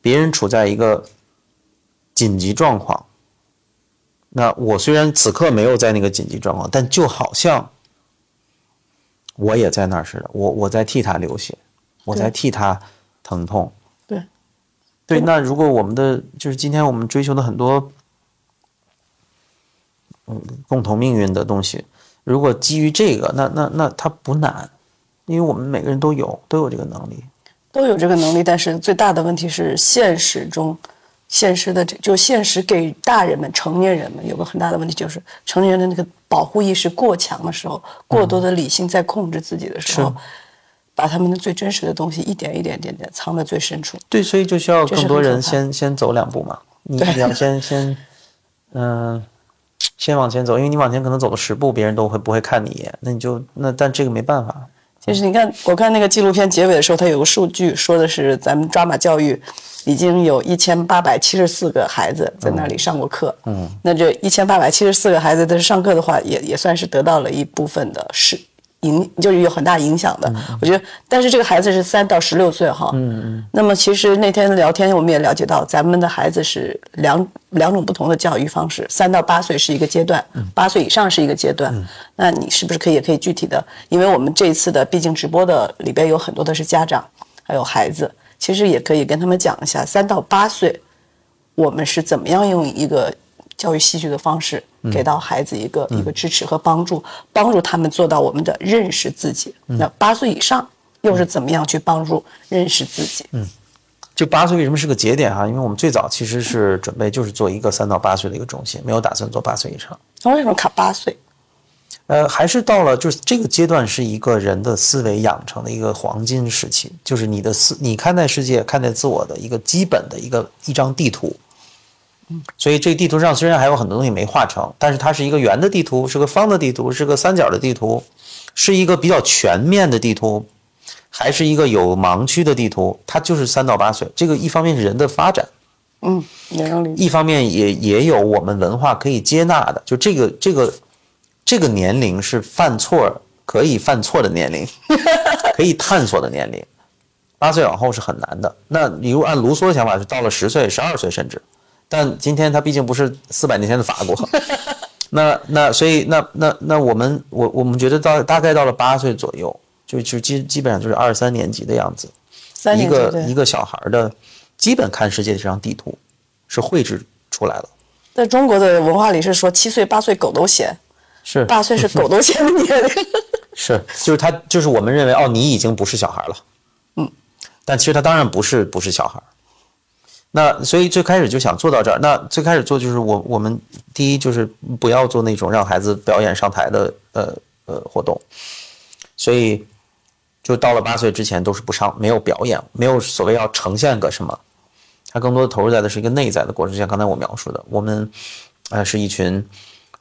别人处在一个紧急状况，那我虽然此刻没有在那个紧急状况，但就好像我也在那儿似的，我我在替他流血，我在替他疼痛。对对，那如果我们的就是今天我们追求的很多，嗯，共同命运的东西，如果基于这个，那那那它不难，因为我们每个人都有都有这个能力。都有这个能力，但是最大的问题是现实中，现实的这就现实给大人们、成年人们有个很大的问题，就是成年人的那个保护意识过强的时候，过多的理性在控制自己的时候，是把他们的最真实的东西一点一点、点点藏在最深处。对，所以就需要更多人先先走两步嘛。你要先先，嗯、先往前走，因为你往前可能走了十步，别人都会不会看你一眼，那你就那但这个没办法。就是你看，我看那个纪录片结尾的时候，它有个数据说的是咱们抓马教育已经有一千八百七十四个孩子在那里上过课。嗯，那这一千八百七十四个孩子，但是上课的话，也也算是得到了一部分的是影，就是有很大影响的。我觉得，但是这个孩子是三到十六岁哈。嗯嗯。那么其实那天聊天我们也了解到，咱们的孩子是两两种不同的教育方式，三到八岁是一个阶段，八岁以上是一个阶段。那你是不是可以也可以具体的？因为我们这一次的毕竟直播的里边有很多的是家长，还有孩子，其实也可以跟他们讲一下，三到八岁我们是怎么样用一个教育戏剧的方式给到孩子一个、一个支持和帮助，帮助他们做到我们的认识自己。那八岁以上又是怎么样去帮助认识自己？嗯就八岁为什么是个节点哈、因为我们最早其实是准备就是做一个三到八岁的一个中心，没有打算做八岁以上。那为什么卡八岁？呃，还是到了就是这个阶段是一个人的思维养成的一个黄金时期，就是你的思你看待世界、看待自我的一个基本的一个一张地图。所以这个地图上虽然还有很多东西没画成，但是它是一个圆的地图，是个方的地图，是个三角的地图，是一个比较全面的地图，还是一个有盲区的地图。它就是三到八岁，这个一方面是人的发展，嗯。一方面也也有我们文化可以接纳的，就这个这个这个年龄是犯错可以犯错的年龄，可以探索的年龄。八岁往后是很难的。那你如果按卢梭的想法，是到了十岁、十二岁甚至。但今天他毕竟不是四百年前的法国，那那所以那那那我们我我们觉得到大概到了八岁左右，就就基基本上就是二三年级的样子，三年级一个一个小孩的基本看世界的这张地图是绘制出来了，在中国的文化里是说七岁八岁狗都嫌，是八岁是狗都嫌的年龄。是，就是他，就是我们认为哦，你已经不是小孩了，嗯，但其实他当然不是不是小孩。那所以最开始就想做到这儿。那最开始做就是我我们第一就是不要做那种让孩子表演上台的呃呃活动，所以就到了八岁之前都是不上没有表演，没有所谓要呈现个什么，他更多的投入在的是一个内在的过程，就像刚才我描述的，我们呃是一群。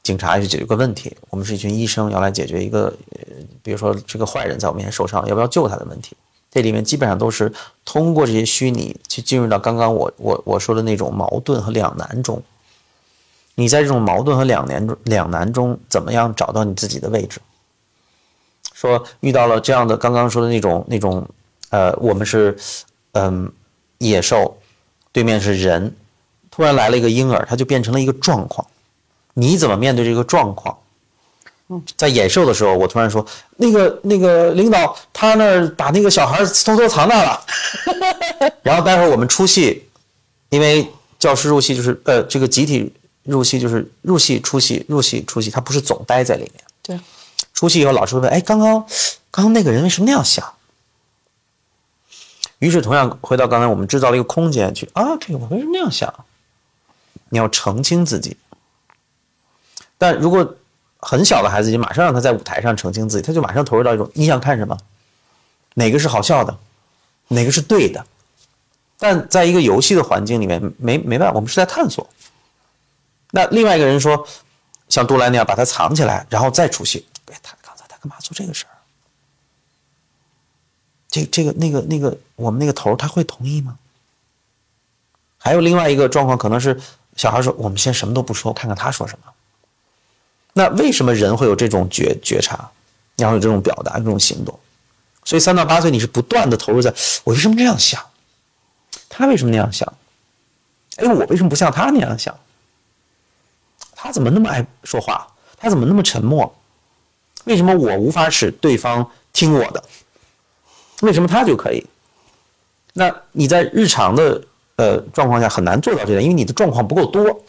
警察去解决个问题，我们是一群医生要来解决一个，比如说这个坏人在我面前受伤，要不要救他的问题。这里面基本上都是通过这些虚拟去进入到刚刚我我我说的那种矛盾和两难中。你在这种矛盾和两难中两难中，怎么样找到你自己的位置？说遇到了这样的刚刚说的那种那种，呃，我们是嗯野兽，对面是人，突然来了一个婴儿，他就变成了一个状况。你怎么面对这个状况？在演授的时候，我突然说：“那个那个领导，他那儿把那个小孩偷偷藏那了。”然后待会儿我们出戏，因为教师入戏就是呃，这个集体入戏就是入戏出戏入戏出戏，他不是总待在里面。对，出戏以后，老师会问：“哎，刚刚刚刚那个人为什么那样想？”于是同样回到刚才，我们制造了一个空间去啊，这个我为什么那样想？你要澄清自己。但如果很小的孩子，你马上让他在舞台上澄清自己，他就马上投入到一种你想看什么，哪个是好笑的，哪个是对的。但在一个游戏的环境里面，没没办法，我们是在探索。那另外一个人说，像杜兰那样把他藏起来，然后再出戏。哎，他刚才他干嘛做这个事儿？这这个那个那个，我们那个头他会同意吗？还有另外一个状况，可能是小孩说：“我们先什么都不说，看看他说什么。”那为什么人会有这种觉觉察，然后有这种表达、这种行动？所以三到八岁你是不断的投入在，我为什么这样想？他为什么那样想？哎，我为什么不像他那样想？他怎么那么爱说话？他怎么那么沉默？为什么我无法使对方听我的？为什么他就可以？那你在日常的呃状况下很难做到这点，因为你的状况不够多。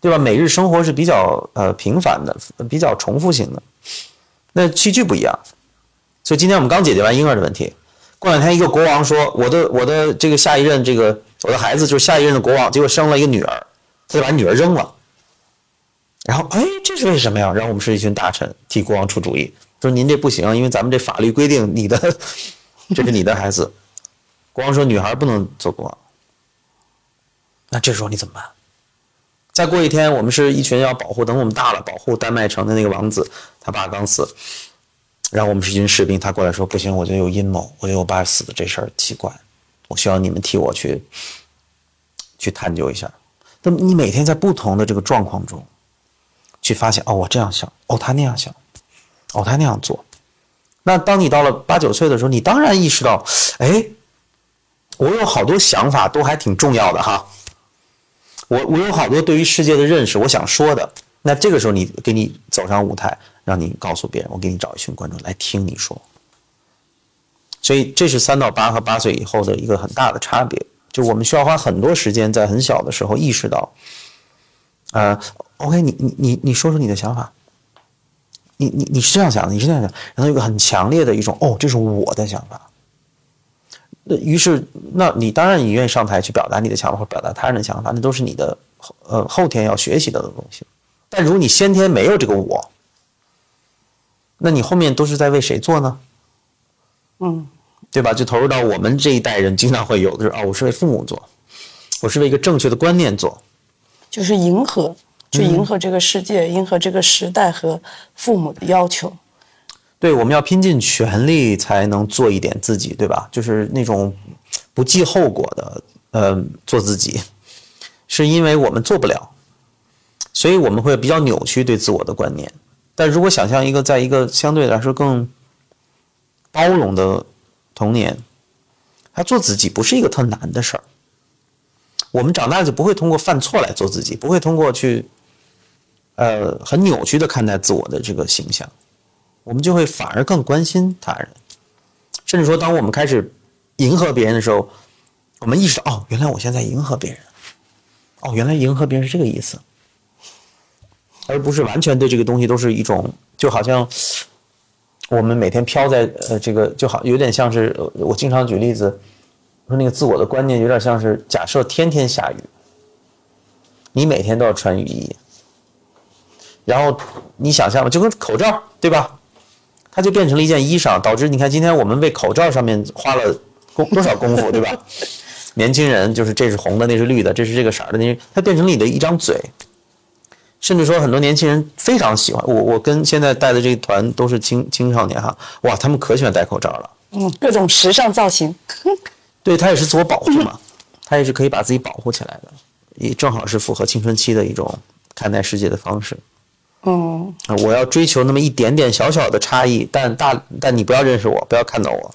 对吧？每日生活是比较呃平凡的，比较重复性的。那器具不一样，所以今天我们刚解决完婴儿的问题。过两天一个国王说：“我的我的这个下一任这个我的孩子就是下一任的国王。”结果生了一个女儿，他就把女儿扔了。然后哎，这是为什么呀？然后我们是一群大臣替国王出主意，说您这不行，因为咱们这法律规定你的 这是你的孩子。国王说女孩不能做国王。那这时候你怎么办？再过一天，我们是一群要保护，等我们大了，保护丹麦城的那个王子，他爸刚死。然后我们是一群士兵，他过来说：“不行，我觉得有阴谋，我觉得我爸死的这事儿奇怪，我需要你们替我去去探究一下。”那么你每天在不同的这个状况中，去发现哦，我这样想，哦，他那样想，哦，他那样做。那当你到了八九岁的时候，你当然意识到，哎，我有好多想法都还挺重要的哈。我我有好多对于世界的认识，我想说的。那这个时候，你给你走上舞台，让你告诉别人，我给你找一群观众来听你说。所以这是三到八和八岁以后的一个很大的差别，就我们需要花很多时间在很小的时候意识到，呃，OK，你你你你说说你的想法，你你你是这样想的，你是这样想，然后有个很强烈的一种，哦，这是我的想法。那于是，那你当然你愿意上台去表达你的想法或表达他人的想法，那都是你的呃后天要学习到的东西。但如果你先天没有这个我，那你后面都是在为谁做呢？嗯，对吧？就投入到我们这一代人经常会有的是啊，我是为父母做，我是为一个正确的观念做，就是迎合，去迎合这个世界，迎合这个时代和父母的要求。对，我们要拼尽全力才能做一点自己，对吧？就是那种不计后果的，呃，做自己，是因为我们做不了，所以我们会比较扭曲对自我的观念。但如果想象一个在一个相对来说更包容的童年，他做自己不是一个特难的事儿。我们长大就不会通过犯错来做自己，不会通过去，呃，很扭曲的看待自我的这个形象。我们就会反而更关心他人，甚至说，当我们开始迎合别人的时候，我们意识到，哦，原来我现在迎合别人，哦，原来迎合别人是这个意思，而不是完全对这个东西都是一种，就好像我们每天飘在呃这个，就好有点像是我经常举例子，说那个自我的观念有点像是，假设天天下雨，你每天都要穿雨衣，然后你想象吧，就跟口罩，对吧？它就变成了一件衣裳，导致你看今天我们为口罩上面花了功多少功夫，对吧？年轻人就是这是红的，那是绿的，这是这个色的，那它变成了你的一张嘴。甚至说很多年轻人非常喜欢我，我跟现在带的这一团都是青青少年哈，哇，他们可喜欢戴口罩了。嗯，各种时尚造型。对他也是自我保护嘛，他也是可以把自己保护起来的，也正好是符合青春期的一种看待世界的方式。嗯，我要追求那么一点点小小的差异，但大但你不要认识我，不要看到我。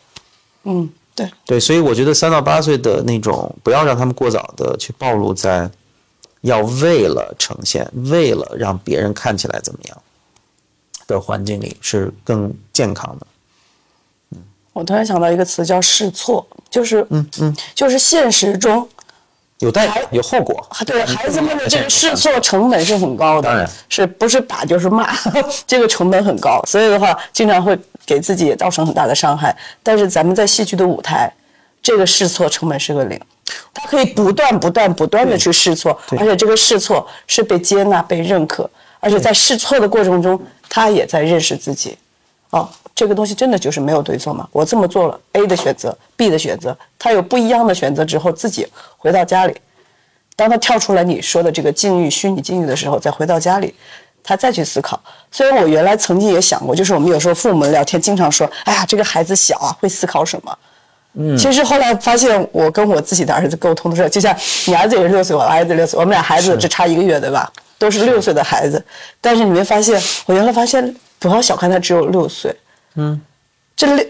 嗯，对对，所以我觉得三到八岁的那种，不要让他们过早的去暴露在要为了呈现，为了让别人看起来怎么样的环境里是更健康的。我突然想到一个词叫试错，就是嗯嗯，就是现实中。有代有后果，对孩子们的这个试错成本是很高的，当然是不是打就是骂，这个成本很高，所以的话经常会给自己也造成很大的伤害。但是咱们在戏剧的舞台，这个试错成本是个零，他可以不断不断不断的去试错，而且这个试错是被接纳被认可，而且在试错的过程中，他也在认识自己。哦，这个东西真的就是没有对错嘛？我这么做了，A 的选择，B 的选择，他有不一样的选择之后，自己回到家里，当他跳出来你说的这个境遇、虚拟境遇的时候，再回到家里，他再去思考。虽然我原来曾经也想过，就是我们有时候父母聊天经常说，哎呀，这个孩子小啊，会思考什么？嗯，其实后来发现，我跟我自己的儿子沟通的时候，就像你儿子也是六岁，我儿子六岁，我们俩孩子只差一个月，对吧？都是六岁的孩子，但是你没发现，我原来发现。不要小看他，只有六岁。嗯，这六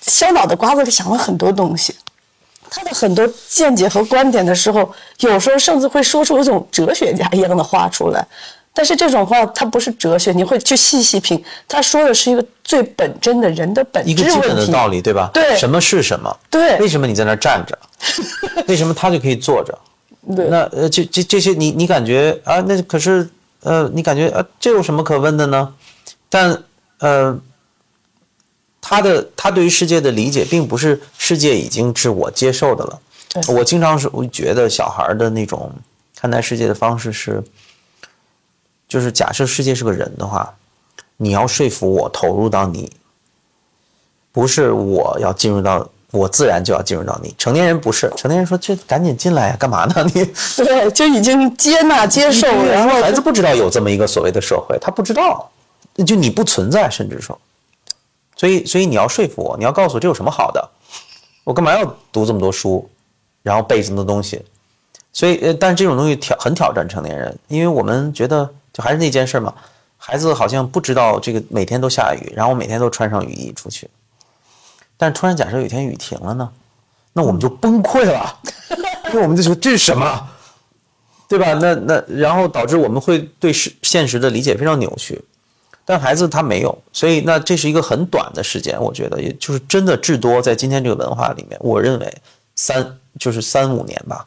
小脑的瓜子里想了很多东西，他的很多见解和观点的时候，有时候甚至会说出一种哲学家一样的话出来。但是这种话它不是哲学，你会去细细品，他说的是一个最本真的人的本质一个基本的道理，对吧？对，什么是什么？对，为什么你在那站着？为什么他就可以坐着？对，那呃，这这这些，你你感觉啊？那可是呃，你感觉啊？这有什么可问的呢？但呃，他的他对于世界的理解，并不是世界已经是我接受的了。我经常是我觉得小孩的那种看待世界的方式是，就是假设世界是个人的话，你要说服我投入到你，不是我要进入到我自然就要进入到你。成年人不是，成年人说这赶紧进来呀，干嘛呢？你对，就已经接纳接受，然后孩子不知道有这么一个所谓的社会，他不知道。就你不存在，甚至说，所以所以你要说服我，你要告诉我这有什么好的，我干嘛要读这么多书，然后背这么多东西？所以呃，但是这种东西挑很挑战成年人，因为我们觉得就还是那件事嘛，孩子好像不知道这个每天都下雨，然后我每天都穿上雨衣出去，但突然假设有一天雨停了呢，那我们就崩溃了，因为我们就说这是什么，对吧？那那然后导致我们会对实现实的理解非常扭曲。但孩子他没有，所以那这是一个很短的时间，我觉得也就是真的至多在今天这个文化里面，我认为三就是三五年吧，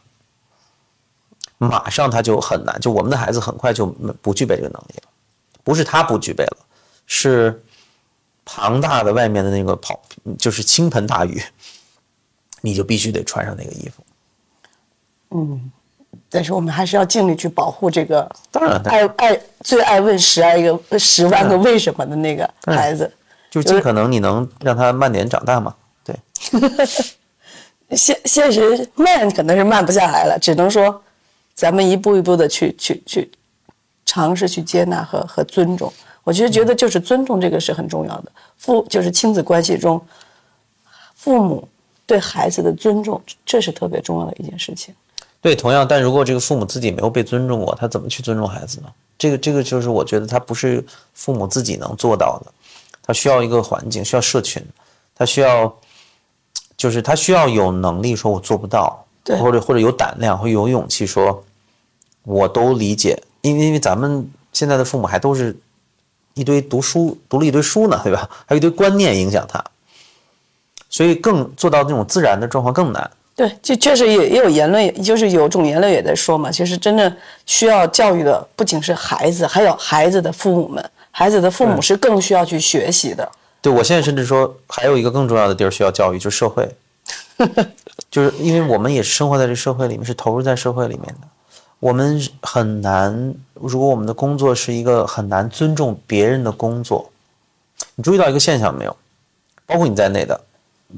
马上他就很难，就我们的孩子很快就不具备这个能力了，不是他不具备了，是庞大的外面的那个跑就是倾盆大雨，你就必须得穿上那个衣服，嗯。但是我们还是要尽力去保护这个，当然，爱爱最爱问十二个十万个为什么的那个孩子。就尽可能你能让他慢点长大嘛。对，现现实慢可能是慢不下来了，只能说咱们一步一步的去去去尝试去接纳和和尊重。我其实觉得就是尊重这个是很重要的，父就是亲子关系中父母对孩子的尊重，这是特别重要的一件事情。对，同样，但如果这个父母自己没有被尊重过，他怎么去尊重孩子呢？这个这个就是我觉得他不是父母自己能做到的，他需要一个环境，需要社群，他需要就是他需要有能力说我做不到，对或者或者有胆量或有勇气说，我都理解，因为因为咱们现在的父母还都是一堆读书读了一堆书呢，对吧？还有一堆观念影响他，所以更做到那种自然的状况更难。对，就确实也也有言论，就是有种言论也在说嘛，其实真正需要教育的不仅是孩子，还有孩子的父母们。孩子的父母是更需要去学习的。对我现在甚至说，还有一个更重要的地儿需要教育，就是社会，就是因为我们也是生活在这社会里面，是投入在社会里面的，我们很难，如果我们的工作是一个很难尊重别人的工作，你注意到一个现象没有？包括你在内的，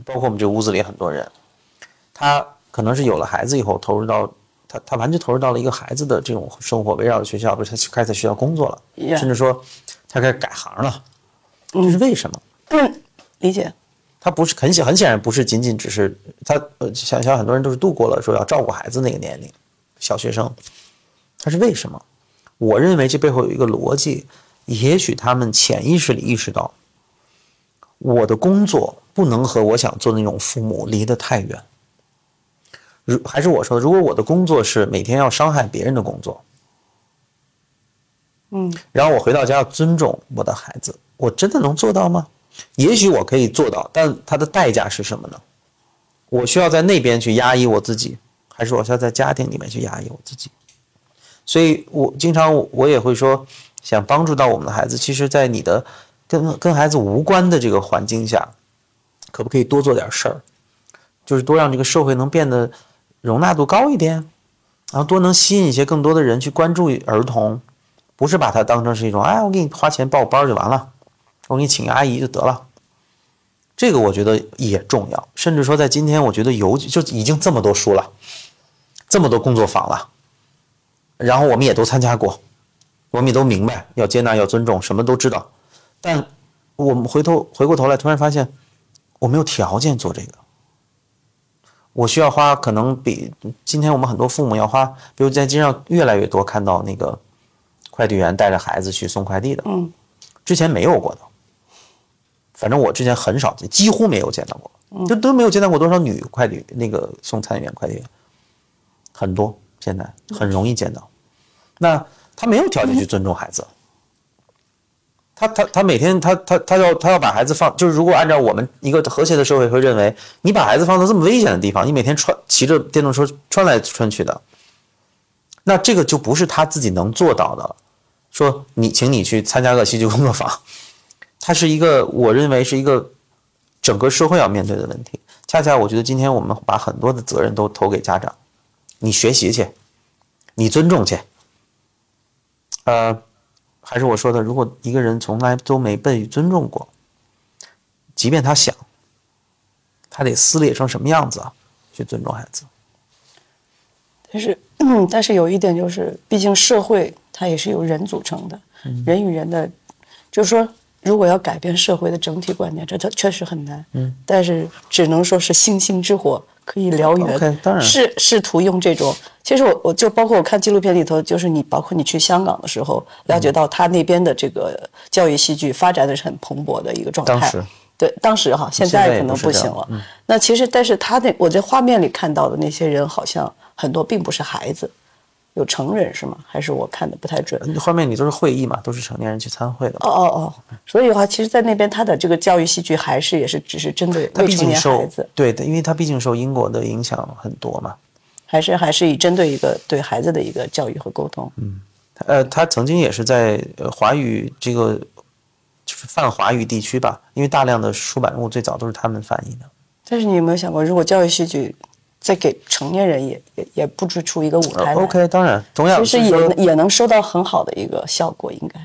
包括我们这屋子里很多人，他可能是有了孩子以后，投入到他他完全投入到了一个孩子的这种生活，围绕着学校，不是他开始在学校工作了 Yeah 甚至说他开始改行了，这是为什么？嗯，理解。他不是很显很显然不是仅仅只是他呃，想想很多人都是度过了说要照顾孩子那个年龄，小学生，他是为什么？我认为这背后有一个逻辑，也许他们潜意识里意识到，我的工作不能和我想做的那种父母离得太远。如还是我说的，如果我的工作是每天要伤害别人的工作，嗯，然后我回到家要尊重我的孩子，我真的能做到吗？也许我可以做到，但它的代价是什么呢？我需要在那边去压抑我自己，还是我需要在家庭里面去压抑我自己？所以我经常我也会说，想帮助到我们的孩子，其实，在你的跟跟孩子无关的这个环境下，可不可以多做点事儿？就是多让这个社会能变得容纳度高一点，然后多能吸引一些更多的人去关注儿童，不是把它当成是一种哎，我给你花钱报班就完了，我给你请个阿姨就得了。这个我觉得也重要，甚至说在今天，我觉得尤其就已经这么多书了，这么多工作坊了，然后我们也都参加过，我们也都明白要接纳、要尊重，什么都知道，但我们回头回过头来，突然发现我没有条件做这个。我需要花可能比今天我们很多父母要花，比如在街上越来越多看到那个快递员带着孩子去送快递的，嗯，之前没有过的。反正我之前很少见，几乎没有见到过，就都没有见到过多少女快递那个送餐员、快递员，很多现在很容易见到。那他没有条件去尊重孩子，他他他每天他他他要他要把孩子放，就是如果按照我们一个和谐的社会会认为，你把孩子放到这么危险的地方，你每天穿骑着电动车穿来穿去的，那这个就不是他自己能做到的。说你请你去参加个戏剧工作坊，它是一个我认为是一个整个社会要面对的问题。恰恰我觉得今天我们把很多的责任都投给家长，你学习去，你尊重去。呃，还是我说的，如果一个人从来都没被尊重过，即便他想，他得撕裂成什么样子啊？去尊重孩子。但是，嗯，但是有一点就是，毕竟社会它也是由人组成的，人与人的，就是说，如果要改变社会的整体观念，这它确实很难。嗯，但是只能说是星星之火可以燎原。OK，当然试试图用这种。其实我我就包括我看纪录片里头，就是你包括你去香港的时候，了解到他那边的这个教育戏剧发展的是很蓬勃的一个状态。当时对，当时哈，现现在在可能不行了。那其实，但是他那我在画面里看到的那些人，好像很多并不是孩子，有成人是吗？还是我看的不太准？画面里都是会议嘛，都是成年人去参会的。哦哦哦，所以的话，其实，在那边他的这个教育戏剧还是也是只是针对他未成年孩子，对的，因为他毕竟受英国的影响很多嘛。还是还是以针对一个对孩子的一个教育和沟通。嗯，呃，他曾经也是在呃华语这个就是泛华语地区吧，因为大量的出版物最早都是他们翻译的。但是你有没有想过，如果教育戏剧再给成年人也也也布置出一个舞台 OK，当然，同样其实也也能收到很好的一个效果，应该。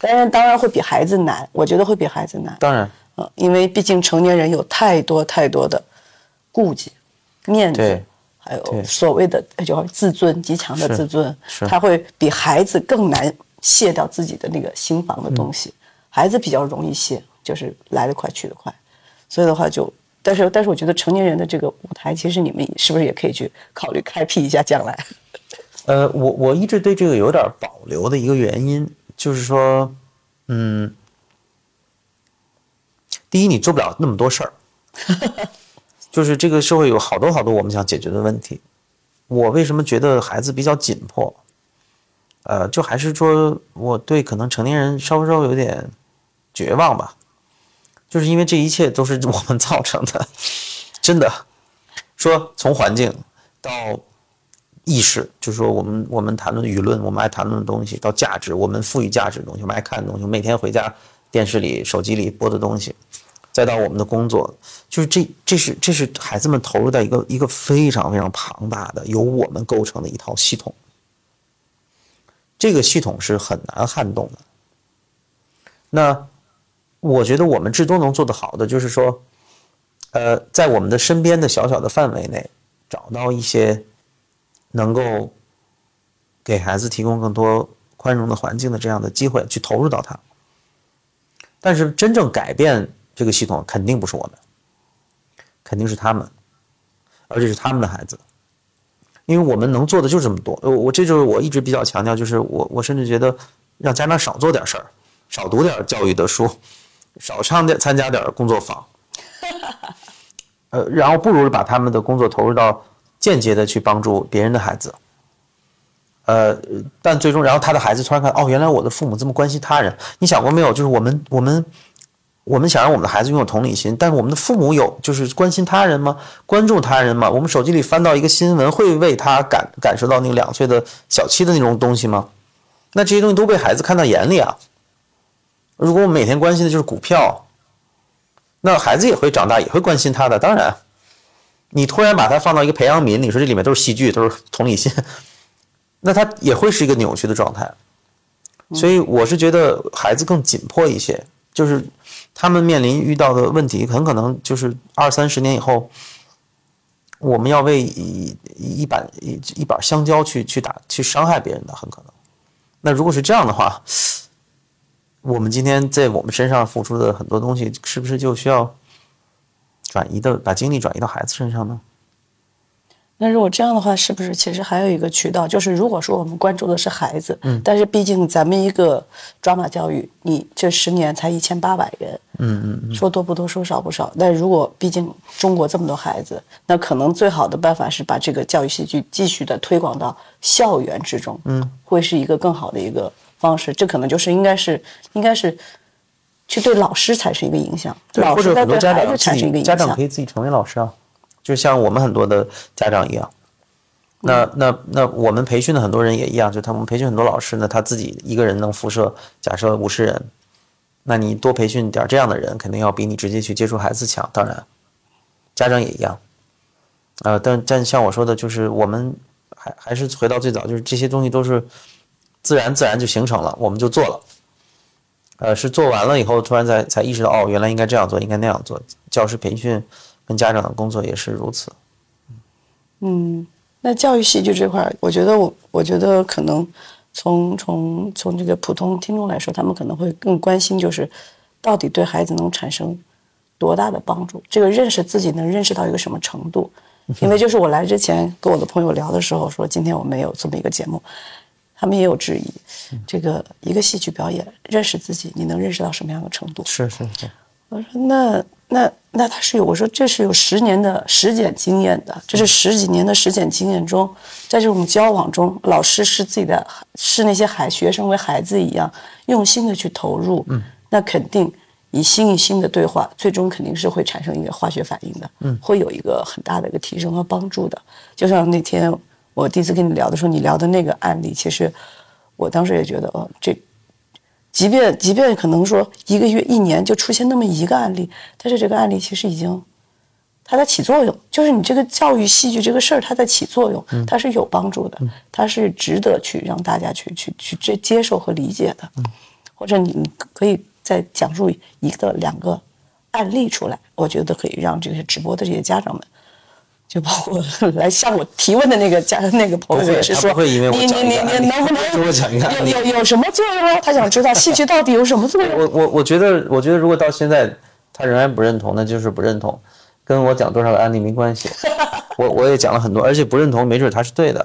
当然，当然会比孩子难，我觉得会比孩子难。当然，嗯，因为毕竟成年人有太多太多的顾忌、面子，还有所谓的呃叫自尊极强的自尊，他会比孩子更难卸掉自己的那个心房的东西。孩子比较容易卸，就是来得快去得快，所以的话就。但是，但是我觉得成年人的这个舞台，其实你们是不是也可以去考虑开辟一下将来？呃，我我一直对这个有点保留的一个原因，就是说，嗯，第一，你做不了那么多事儿，就是这个社会有好多好多我们想解决的问题。我为什么觉得孩子比较紧迫？呃，就还是说我对可能成年人稍稍有点绝望吧，就是因为这一切都是我们造成的，真的。说从环境到意识，就是说我们我们谈论舆论，我们爱谈论的东西，到价值，我们赋予价值的东西，我们爱看的东西，每天回家电视里、手机里播的东西，再到我们的工作，就是这这是这是孩子们投入到一个一个非常非常庞大的由我们构成的一套系统，这个系统是很难撼动的。那我觉得我们至多能做得好的，就是说，呃，在我们的身边的小小的范围内，找到一些能够给孩子提供更多宽容的环境的这样的机会，去投入到它。但是真正改变这个系统，肯定不是我们，肯定是他们，而且是他们的孩子。因为我们能做的就这么多，我我这就是我一直比较强调，就是我我甚至觉得让家长少做点事儿，少读点教育的书，少参加参加点工作坊，呃，然后不如把他们的工作投入到间接的去帮助别人的孩子，呃，但最终，然后他的孩子突然看，哦，原来我的父母这么关心他人。你想过没有？就是我们我们我们想让我们的孩子拥有同理心，但是我们的父母有就是关心他人吗？关注他人吗？我们手机里翻到一个新闻，会为他感感受到那个两岁的小七的那种东西吗？那这些东西都被孩子看到眼里啊。如果我每天关心的就是股票，那孩子也会长大，也会关心他的。当然，你突然把他放到一个培养皿，你说这里面都是戏剧，都是同理心，那他也会是一个扭曲的状态。所以我是觉得孩子更紧迫一些，就是他们面临遇到的问题，很可能就是二三十年以后，我们要为一一板一一板香蕉去去打去伤害别人的，很可能。那如果是这样的话，我们今天在我们身上付出的很多东西，是不是就需要转移的，把精力转移到孩子身上呢？那如果这样的话，是不是其实还有一个渠道，就是如果说我们关注的是孩子，嗯，但是毕竟咱们一个抓马教育，你这十年才一千八百人，嗯嗯说多不多，说少不少。但如果毕竟中国这么多孩子，那可能最好的办法是把这个教育戏剧继续的推广到校园之中，嗯，会是一个更好的一个方式。这可能就是应该是应该是去对老师产生一个影响，对，或老师者很多家在对孩子产生一个影响。家长可以自己成为老师啊，就像我们很多的家长一样。那那那我们培训的很多人也一样，就他们培训很多老师呢，他自己一个人能辐射假设五十人，那你多培训点这样的人，肯定要比你直接去接触孩子强。当然，家长也一样。呃，但但像我说的，就是我们还还是回到最早，就是这些东西都是自然自然就形成了，我们就做了。呃，是做完了以后，突然才才意识到，哦，原来应该这样做，应该那样做。教师培训跟家长的工作也是如此。嗯，那教育戏剧这块，我觉得我我觉得可能从从从这个普通听众来说，他们可能会更关心，就是到底对孩子能产生多大的帮助？这个认识自己能认识到一个什么程度？因为就是我来之前跟我的朋友聊的时候说，今天我们有这么一个节目，他们也有质疑，这个一个戏剧表演认识自己，你能认识到什么样的程度？是是是，我说那那那他是有，我说这是有十年的实践经验的，这是十几年的实践经验中，在这种交往中，老师视自己的视那些孩学生为孩子一样，用心的去投入，嗯，那肯定以心与心的对话，最终肯定是会产生一个化学反应的，嗯，会有一个很大的一个提升和帮助的。就像那天我第一次跟你聊的时候，你聊的那个案例，其实我当时也觉得，哦，这即便即便可能说一个月、一年就出现那么一个案例，但是这个案例其实已经它在起作用，就是你这个教育戏剧这个事儿，它在起作用，它是有帮助的，它是值得去让大家去去去接接受和理解的。或者你你可以再讲述一个两个案例出来，我觉得可以让这些直播的这些家长们。就包括 来向我提问的那个家那个朋友也是说，你你你你能不能我讲一个有有有什么作用啊？他想知道戏剧到底有什么作用。我我我觉得我觉得如果到现在他仍然不认同，那就是不认同，跟我讲多少个案例没关系。我我也讲了很多，而且不认同没准他是对的。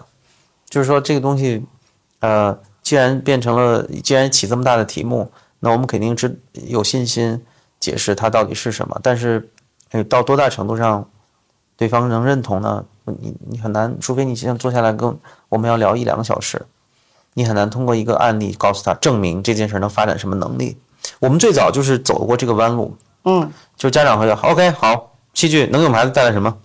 就是说这个东西，呃，既然变成了，既然起这么大的题目，那我们肯定知有信心解释它到底是什么。但是，到多大程度上？对方能认同呢？你你很难，除非你现在坐下来跟我们要聊一两个小时，你很难通过一个案例告诉他证明这件事能发展什么能力。我们最早就是走过这个弯路，嗯，就家长会说 OK 好，戏剧能给我们孩子带来什么？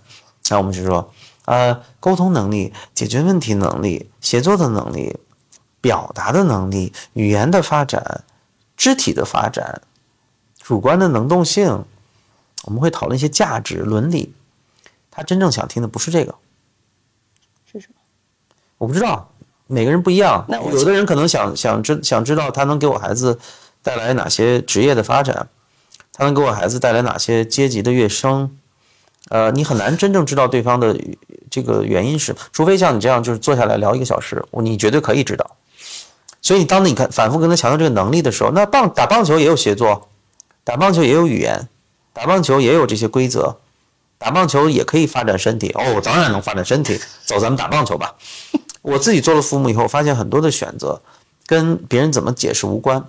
那我们就说，呃，沟通能力、解决问题能力、协作的能力、表达的能力、语言的发展、肢体的发展、主观的能动性，我们会讨论一些价值伦理。他真正想听的不是这个，是什么？我不知道，每个人不一样。那有的人可能想想知想知道他能给我孩子带来哪些职业的发展，他能给我孩子带来哪些阶级的跃升。呃，你很难真正知道对方的这个原因是，除非像你这样就是坐下来聊一个小时，你绝对可以知道。所以，当你看反复跟他强调这个能力的时候，那棒打棒球也有协作，打棒球也有语言，打棒球也有这些规则。打棒球也可以发展身体哦，当然能发展身体。走，咱们打棒球吧。我自己做了父母以后，发现很多的选择跟别人怎么解释无关，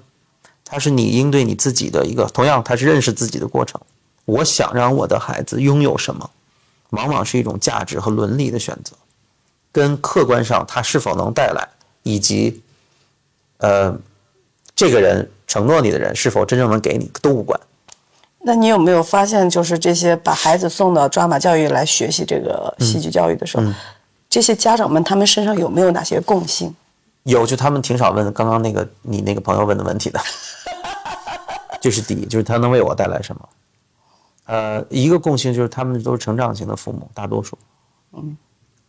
它是你应对你自己的一个，同样它是认识自己的过程。我想让我的孩子拥有什么，往往是一种价值和伦理的选择，跟客观上他是否能带来，以及呃，这个人承诺你的人是否真正能给你都无关。那你有没有发现，就是这些把孩子送到抓马教育来学习这个戏剧教育的时候，这些家长们他们身上有没有哪些共性？有，就他们挺少问刚刚那个你那个朋友问的问题的，就是第一，就是他能为我带来什么？呃，一个共性就是他们都是成长型的父母，大多数，嗯，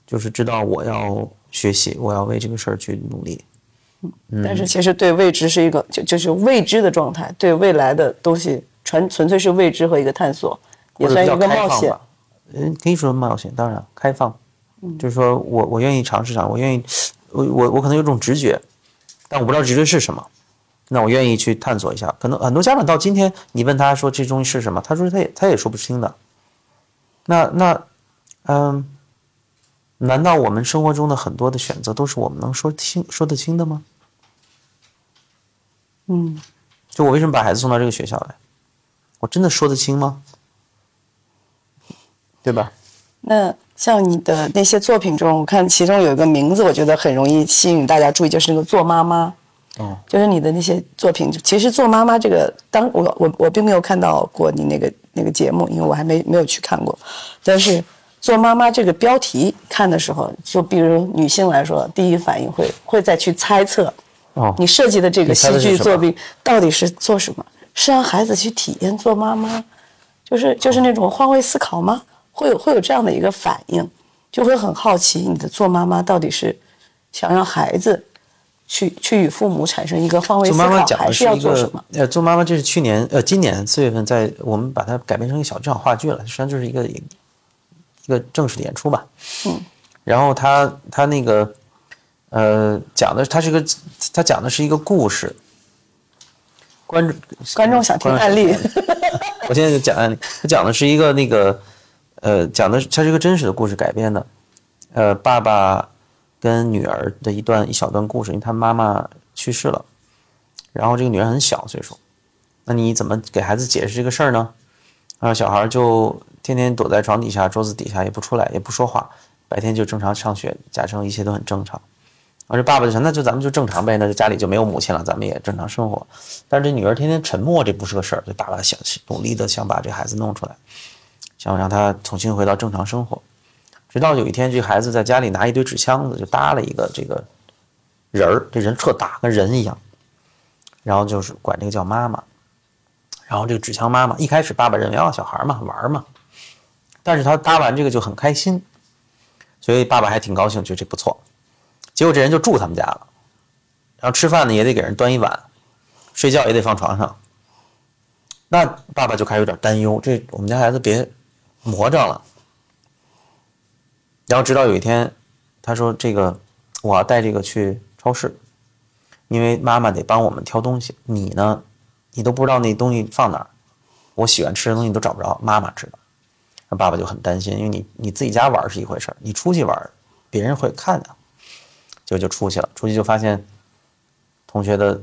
就是知道我要学习，我要为这个事儿去努力，嗯，但是其实对未知是一个就就是未知的状态，对未来的东西。纯纯粹是未知和一个探索，也算一个冒险。嗯，可以说冒险，当然开放。嗯，就是说我我愿意尝试尝，我愿意，我我我可能有种直觉，但我不知道直觉是什么。那我愿意去探索一下。可能很多家长到今天，你问他说这东西是什么，他说他也他也说不清的。那那嗯，难道我们生活中的很多的选择都是我们能说清说得清的吗？嗯，就我为什么把孩子送到这个学校来？我真的说得清吗？对吧？那像你的那些作品中，我看其中有一个名字，我觉得很容易吸引大家注意，就是那个做妈妈。哦，就是你的那些作品，其实做妈妈这个，当我我我并没有看到过你那个那个节目，因为我还没没有去看过。但是做妈妈这个标题看的时候，就比如女性来说，第一反应会会再去猜测，哦，你设计的这个戏剧作品到底是做什么？是让孩子去体验做妈妈，就是就是那种换位思考吗？会有会有这样的一个反应，就会很好奇你的做妈妈到底是想让孩子去去与父母产生一个换位思考，还是要做什么？呃，做妈妈这是去年呃今年四月份在我们把它改编成一个小剧场话剧了，实际上就是一个一个正式的演出吧。嗯，然后他他那个呃讲的他是一个他讲的是一个故事。观众观众想听案例，我现在就讲案例。他讲的是一个那个，呃，讲的它是一个真实的故事改编的，呃，爸爸跟女儿的一段一小段故事，因为他妈妈去世了，然后这个女儿很小岁数，那你怎么给孩子解释这个事儿呢？啊，小孩就天天躲在床底下、桌子底下，也不出来，也不说话，白天就正常上学，假称一切都很正常。而这爸爸就想，那就咱们就正常呗，那就家里就没有母亲了，咱们也正常生活。但是这女儿天天沉默，这不是个事儿。就爸爸想努力的想把这孩子弄出来，想让他重新回到正常生活。直到有一天，这孩子在家里拿一堆纸箱子，就搭了一个这个人儿，这人特大，跟人一样。然后就是管这个叫妈妈。然后这个纸箱妈妈一开始爸爸认为啊，小孩嘛玩嘛，但是他搭完这个就很开心，所以爸爸还挺高兴，觉得这不错。结果这人就住他们家了，然后吃饭呢也得给人端一碗，睡觉也得放床上。那爸爸就开始有点担忧，这我们家孩子别魔怔了。然后直到有一天，他说：“这个我要带这个去超市，因为妈妈得帮我们挑东西。你呢，你都不知道那东西放哪儿，我喜欢吃的东西都找不着，妈妈知道。”那爸爸就很担心，因为你你自己家玩是一回事儿，你出去玩，别人会看的。果就出去了，出去就发现同学的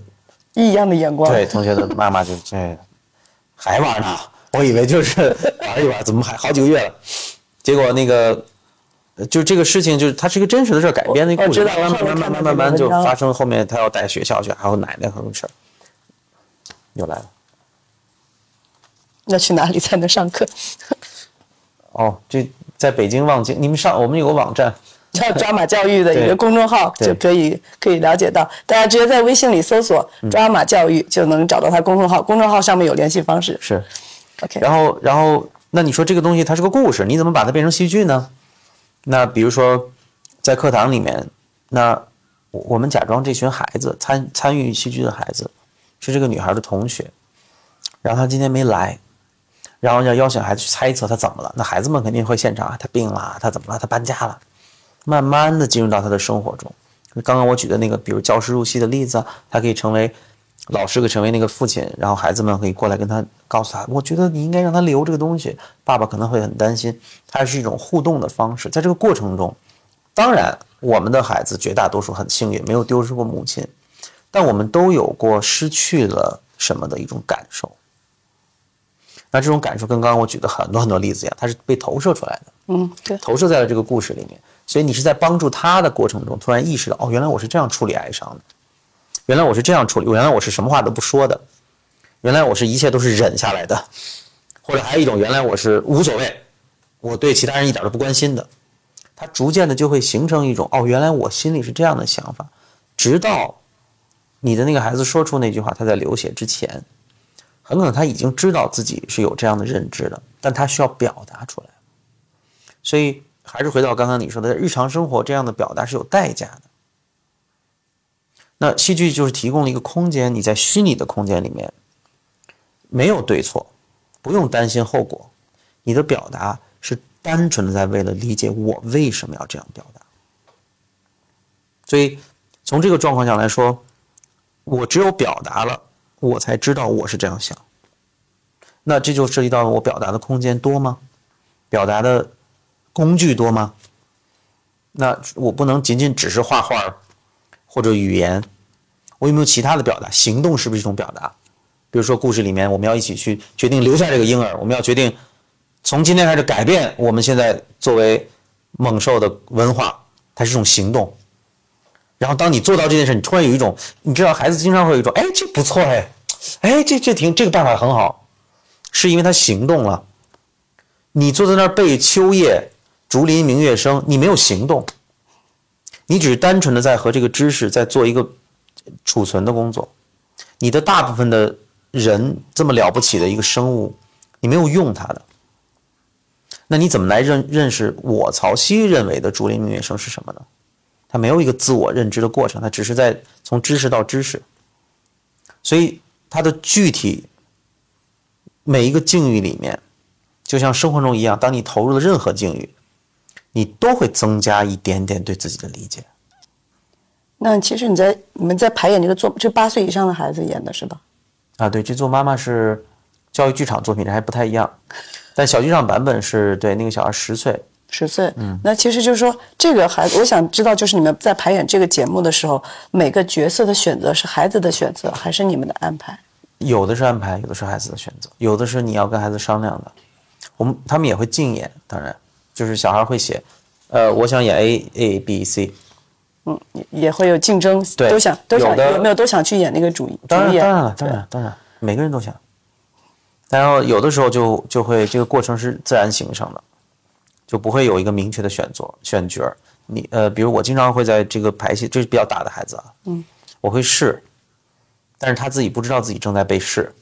异样的眼光。对，同学的妈妈就这还玩呢，我以为就是玩一玩，怎么还好几个月了？结果那个呃就这个事情，就是它是一个真实的事儿改编的故事，慢慢慢慢慢慢就发生后面他要带学校去，还有奶奶很多事儿，又来了。要去哪里才能上课？哦，这在北京望京，你们上我们有个网站，叫 抓马教育的一个公众号，就可以可以了解到。大家直接在微信里搜索嗯“抓马教育”就能找到他公众号，公众号上面有联系方式。是，OK，然后然后那你说这个东西它是个故事，你怎么把它变成戏剧呢？那比如说在课堂里面，那我我们假装这群孩子参参与戏剧的孩子是这个女孩的同学，然后她今天没来，然后要邀请孩子去猜测她怎么了。那孩子们肯定会现场啊，她病了，她怎么了，她搬家了，慢慢的进入到他的生活中。刚刚我举的那个，比如教师入戏的例子啊，他可以成为老师，可以成为那个父亲，然后孩子们可以过来跟他告诉他，我觉得你应该让他留这个东西。爸爸可能会很担心，它是一种互动的方式，在这个过程中，当然我们的孩子绝大多数很幸运，没有丢失过母亲，但我们都有过失去了什么的一种感受。那这种感受跟刚刚我举的很多很多例子一样，它是被投射出来的。嗯，对，投射在了这个故事里面，所以你是在帮助他的过程中，突然意识到，哦，原来我是这样处理哀伤的，原来我是这样处理，原来我是什么话都不说的，原来我是一切都是忍下来的，或者还有一种，原来我是无所谓，我对其他人一点都不关心的，他逐渐的就会形成一种，哦，原来我心里是这样的想法，直到你的那个孩子说出那句话，他在流血之前，很可能他已经知道自己是有这样的认知的，但他需要表达出来。所以还是回到刚刚你说的，日常生活这样的表达是有代价的。那戏剧就是提供了一个空间，你在虚拟的空间里面没有对错，不用担心后果，你的表达是单纯的在为了理解我为什么要这样表达。所以从这个状况下来说，我只有表达了，我才知道我是这样想。那这就涉及到我表达的空间多吗？表达的工具多吗？那我不能仅仅只是画画或者语言，我有没有其他的表达？行动是不是一种表达？比如说故事里面，我们要一起去决定留下这个婴儿，我们要决定从今天开始改变我们现在作为猛兽的文化，它是一种行动。然后当你做到这件事，你突然有一种，你知道孩子经常会有一种，哎，这不错哎，哎，这这挺这个办法很好，是因为他行动了。你坐在那儿背秋叶，竹林明月生，你没有行动，你只是单纯的在和这个知识在做一个储存的工作。你的大部分的人这么了不起的一个生物，你没有用它的，那你怎么来认认识我曹溪认为的竹林明月生是什么呢？他没有一个自我认知的过程，他只是在从知识到知识，所以他的具体每一个境遇里面。就像生活中一样，当你投入了任何境遇，你都会增加一点点对自己的理解。那其实你在你们在排演这个作，这八岁以上的孩子演的是吧？啊，对，这做妈妈是教育剧场作品，这还不太一样。但小剧场版本是对那个小孩十岁，十岁，嗯，那其实就是说，这个孩子，我想知道，就是你们在排演这个节目的时候，每个角色的选择是孩子的选择，还是你们的安排？有的是安排，有的是孩子的选择，有的是你要跟孩子商量的。我们他们也会竞演，当然就是小孩会写，呃，我想演 A A B C，嗯，也也会有竞争，对都想都想有有没有都想去演那个主主当然演？当然了，当然当然，每个人都想。然后有的时候就就会这个过程是自然形成的，就不会有一个明确的选择选角儿。你呃，比如我经常会在这个排戏，这是比较大的孩子啊，嗯，我会试，但是他自己不知道自己正在被试，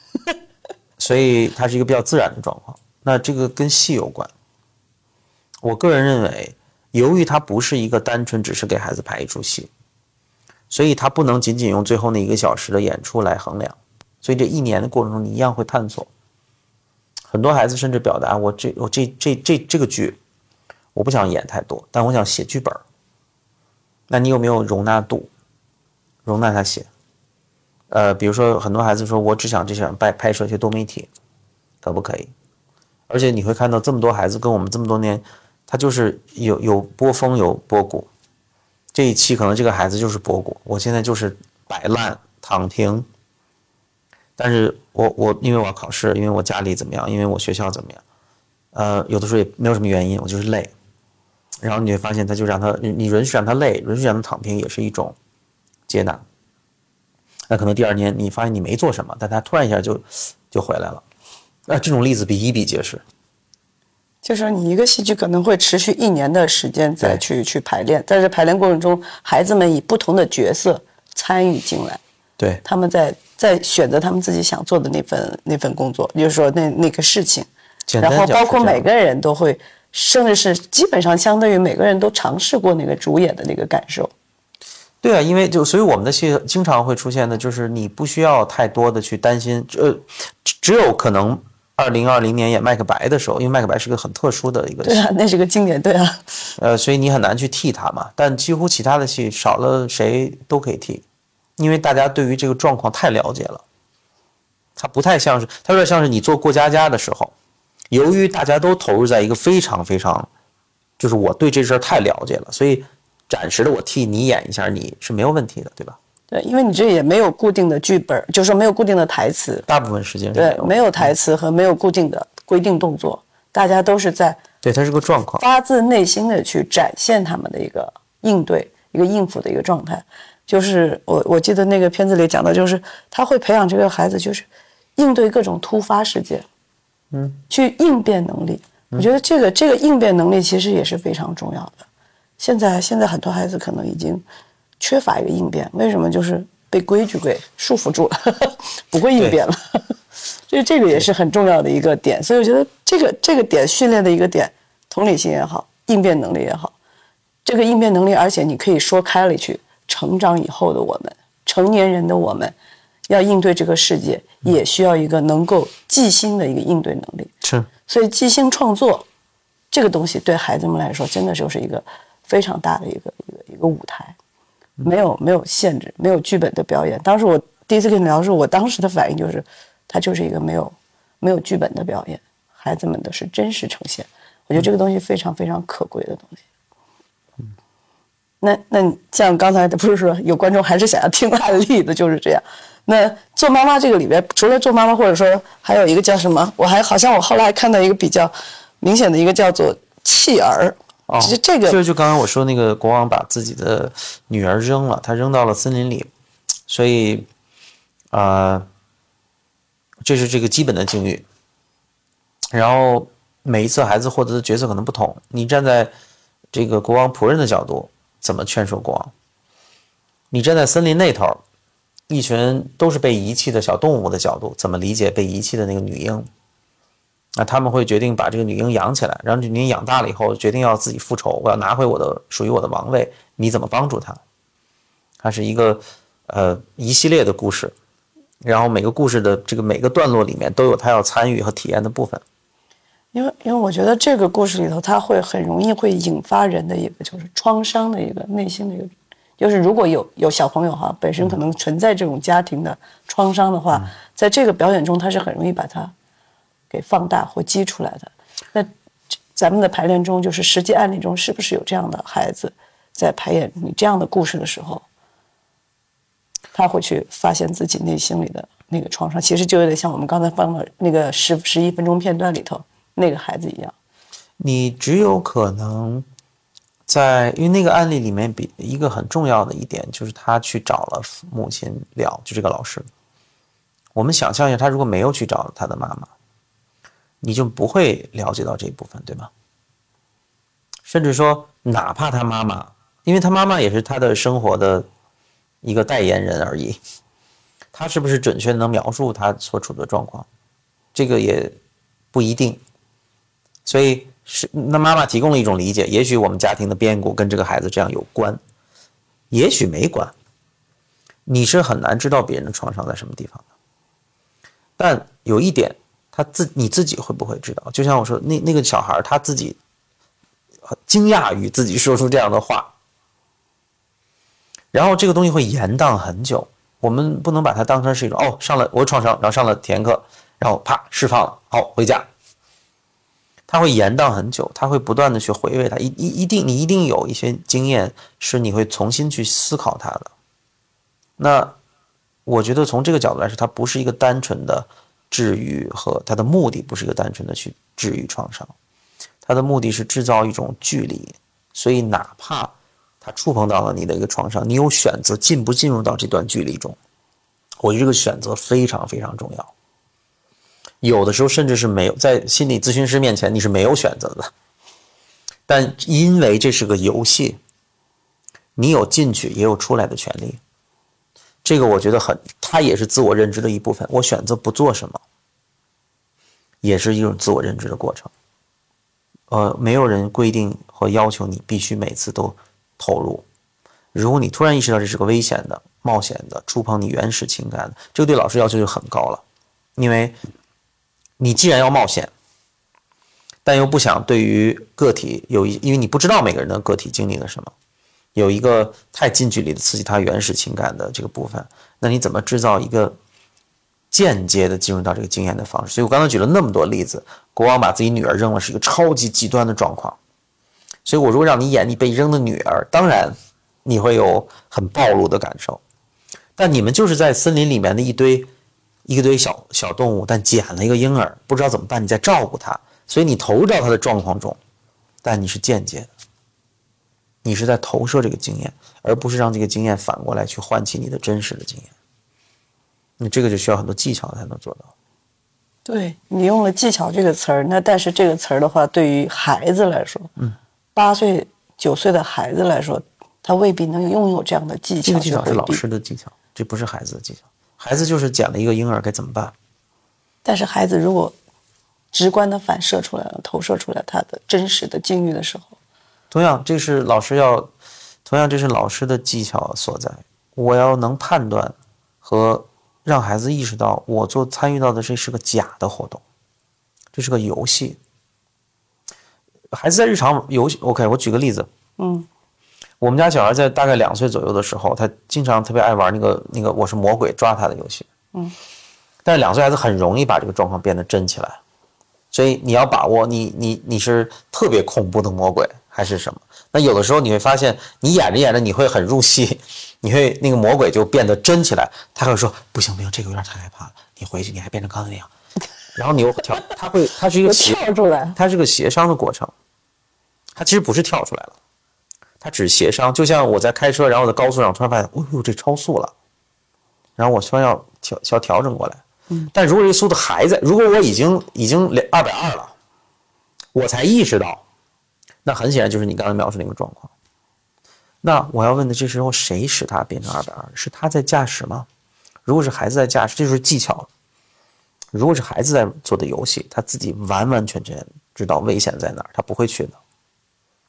所以它是一个比较自然的状况。那这个跟戏有关。我个人认为，由于它不是一个单纯只是给孩子排一出戏，所以他不能仅仅用最后那一个小时的演出来衡量，所以这一年的过程中，你一样会探索。很多孩子甚至表达：“我这我这这这这个剧，我不想演太多，但我想写剧本。”那你有没有容纳度？容纳他写？呃，比如说很多孩子说：“我只想只想拍拍摄一些多媒体，可不可以？”而且你会看到这么多孩子跟我们这么多年，他就是有有波峰有波谷。这一期可能这个孩子就是波谷，我现在就是摆烂躺平。但是我我因为我要考试，因为我家里怎么样，因为我学校怎么样，呃，有的时候也没有什么原因，我就是累。然后你会发现，他就让他你允许让他累，允许让他躺平，也是一种接纳。那可能第二年你发现你没做什么，但他突然一下就就回来了。那这种例子比比比皆是。就是说，你一个戏剧可能会持续一年的时间再去去排练，在这排练过程中，孩子们以不同的角色参与进来。对，他们在在选择他们自己想做的那份那份工作，就是说那那个事情，然后包括每个人都会，甚至是基本上相当于每个人都尝试过那个主演的那个感受。对啊，因为就所以我们的戏经常会出现的，就是你不需要太多的去担心，呃，只有可能二零二零年演麦克白的时候，因为麦克白是个很特殊的一个，对啊，那是个经典，对啊，呃，所以你很难去替他嘛，但几乎其他的戏少了谁都可以替。因为大家对于这个状况太了解了，他不太像是，他有点像是你做过家家的时候，由于大家都投入在一个非常非常，就是我对这事儿太了解了，所以暂时的我替你演一下，你是没有问题的，对吧？对，因为你这也没有固定的剧本，就是说没有固定的台词，大部分时间对，没有台词和没有固定的规定动作，大家都是在对，它是个状况，发自内心的去展现他们的一个应对、一个应付的一个状态。就是我我记得那个片子里讲的，就是他会培养这个孩子，就是应对各种突发事件，嗯，去应变能力。我觉得这个这个应变能力其实也是非常重要的。现在现在很多孩子可能已经缺乏一个应变，为什么？就是被规矩给束缚住了，不会应变了。所以这个也是很重要的一个点。所以我觉得这个这个点训练的一个点，同理心也好，应变能力也好，这个应变能力，而且你可以说开了去。成长以后的我们，成年人的我们，要应对这个世界，也需要一个能够即兴的一个应对能力。是，所以即兴创作这个东西对孩子们来说，真的就是一个非常大的一个一个一个舞台，没有没有限制，没有剧本的表演。当时我第一次跟你聊的时候，我当时的反应就是，它就是一个没有没有剧本的表演，孩子们的是真实呈现。我觉得这个东西非常非常可贵的东西。那那像刚才不是说有观众还是想要听案例的，就是这样。那做妈妈这个里边，除了做妈妈，或者说还有一个叫什么？我还好像我后来还看到一个比较明显的一个叫做弃儿。哦，其实这个就就刚刚我说那个国王把自己的女儿扔了，他扔到了森林里，所以啊，这是这个基本的境遇。然后每一次孩子获得的角色可能不同，你站在这个国王仆人的角度。怎么劝说国王？你站在森林那头，一群都是被遗弃的小动物的角度，怎么理解被遗弃的那个女婴？那他们会决定把这个女婴养起来，然后女婴养大了以后，决定要自己复仇，我要拿回我的属于我的王位。你怎么帮助她？它是一个呃一系列的故事，然后每个故事的这个每个段落里面都有他要参与和体验的部分。因为，因为我觉得这个故事里头，它会很容易会引发人的一个就是创伤的一个内心的一个，就是如果有有小朋友哈，本身可能存在这种家庭的创伤的话，在这个表演中，他是很容易把它给放大或激出来的。那咱们的排练中，就是实际案例中，是不是有这样的孩子在排演你这样的故事的时候，他会去发现自己内心里的那个创伤？其实就有点像我们刚才放的那个十十一分钟片段里头。那个孩子一样，你只有可能在，因为那个案例里面，比一个很重要的一点就是他去找了母亲聊，就这个老师。我们想象一下，他如果没有去找他的妈妈，你就不会了解到这一部分，对吗？甚至说，哪怕他妈妈，因为他妈妈也是他的生活的一个代言人而已，他是不是准确能描述他所处的状况，这个也不一定。所以是那妈妈提供了一种理解，也许我们家庭的变故跟这个孩子这样有关，也许没关。你是很难知道别人的创伤在什么地方的，但有一点，他自你自己会不会知道？就像我说，那那个小孩他自己惊讶于自己说出这样的话，然后这个东西会延宕很久。我们不能把它当成是一种哦，上了我创伤，然后上了体验课，然后啪释放了，好回家。他会延宕很久，他会不断的去回味它，一一一定你一定有一些经验是你会重新去思考它的。那我觉得从这个角度来说，它不是一个单纯的治愈和它的目的不是一个单纯的去治愈创伤，它的目的是制造一种距离，所以哪怕它触碰到了你的一个创伤，你有选择进不进入到这段距离中，我觉得这个选择非常非常重要。有的时候甚至是没有在心理咨询师面前你是没有选择的，但因为这是个游戏，你有进去也有出来的权利。这个我觉得很，它也是自我认知的一部分。我选择不做什么，也是一种自我认知的过程。呃，没有人规定和要求你必须每次都投入。如果你突然意识到这是个危险的、冒险的、触碰你原始情感的，这个对老师要求就很高了，因为。你既然要冒险，但又不想对于个体有一，因为你不知道每个人的个体经历了什么，有一个太近距离的刺激他原始情感的这个部分，那你怎么制造一个间接的进入到这个经验的方式？所以我刚才举了那么多例子，国王把自己女儿扔了，是一个超级极端的状况。所以我如果让你演你被扔的女儿，当然你会有很暴露的感受，但你们就是在森林里面的一堆。一堆小小动物，但捡了一个婴儿，不知道怎么办。你在照顾他，所以你投入到他的状况中，但你是间接的，你是在投射这个经验，而不是让这个经验反过来去唤起你的真实的经验。你这个就需要很多技巧才能做到。对你用了“技巧”这个词儿，那但是这个词儿的话，对于孩子来说，嗯，八岁、九岁的孩子来说，他未必能拥有这样的技巧。这个技巧是老师的技巧，这不是孩子的技巧。孩子就是捡了一个婴儿，该怎么办？但是孩子如果直观的反射出来了，投射出来他的真实的境遇的时候，同样，这是老师要，同样这是老师的技巧所在。我要能判断和让孩子意识到，我做参与到的这是个假的活动，这是个游戏。孩子在日常游戏，OK，我举个例子，嗯。我们家小孩在大概两岁左右的时候，他经常特别爱玩那个那个我是魔鬼抓他的游戏。嗯，但是两岁孩子很容易把这个状况变得真起来，所以你要把握你你你是特别恐怖的魔鬼还是什么？那有的时候你会发现，你演着演着你会很入戏，你会那个魔鬼就变得真起来，他会说不行不行，这个有点太害怕了，你回去你还变成刚才那样，然后你又跳，他会他是一个跳出来，他是个协商的过程，他其实不是跳出来了。它只是协商，就像我在开车，然后在高速上突然发现，哦呦，这超速了，然后我突然要调要调整过来。嗯，但如果这速度还在，如果我已经已经两二百二了，我才意识到，那很显然就是你刚才描述那个状况。那我要问的，这时候谁使他变成二百二？是他在驾驶吗？如果是孩子在驾驶，这就是技巧。如果是孩子在做的游戏，他自己完完全全知道危险在哪儿，他不会去的。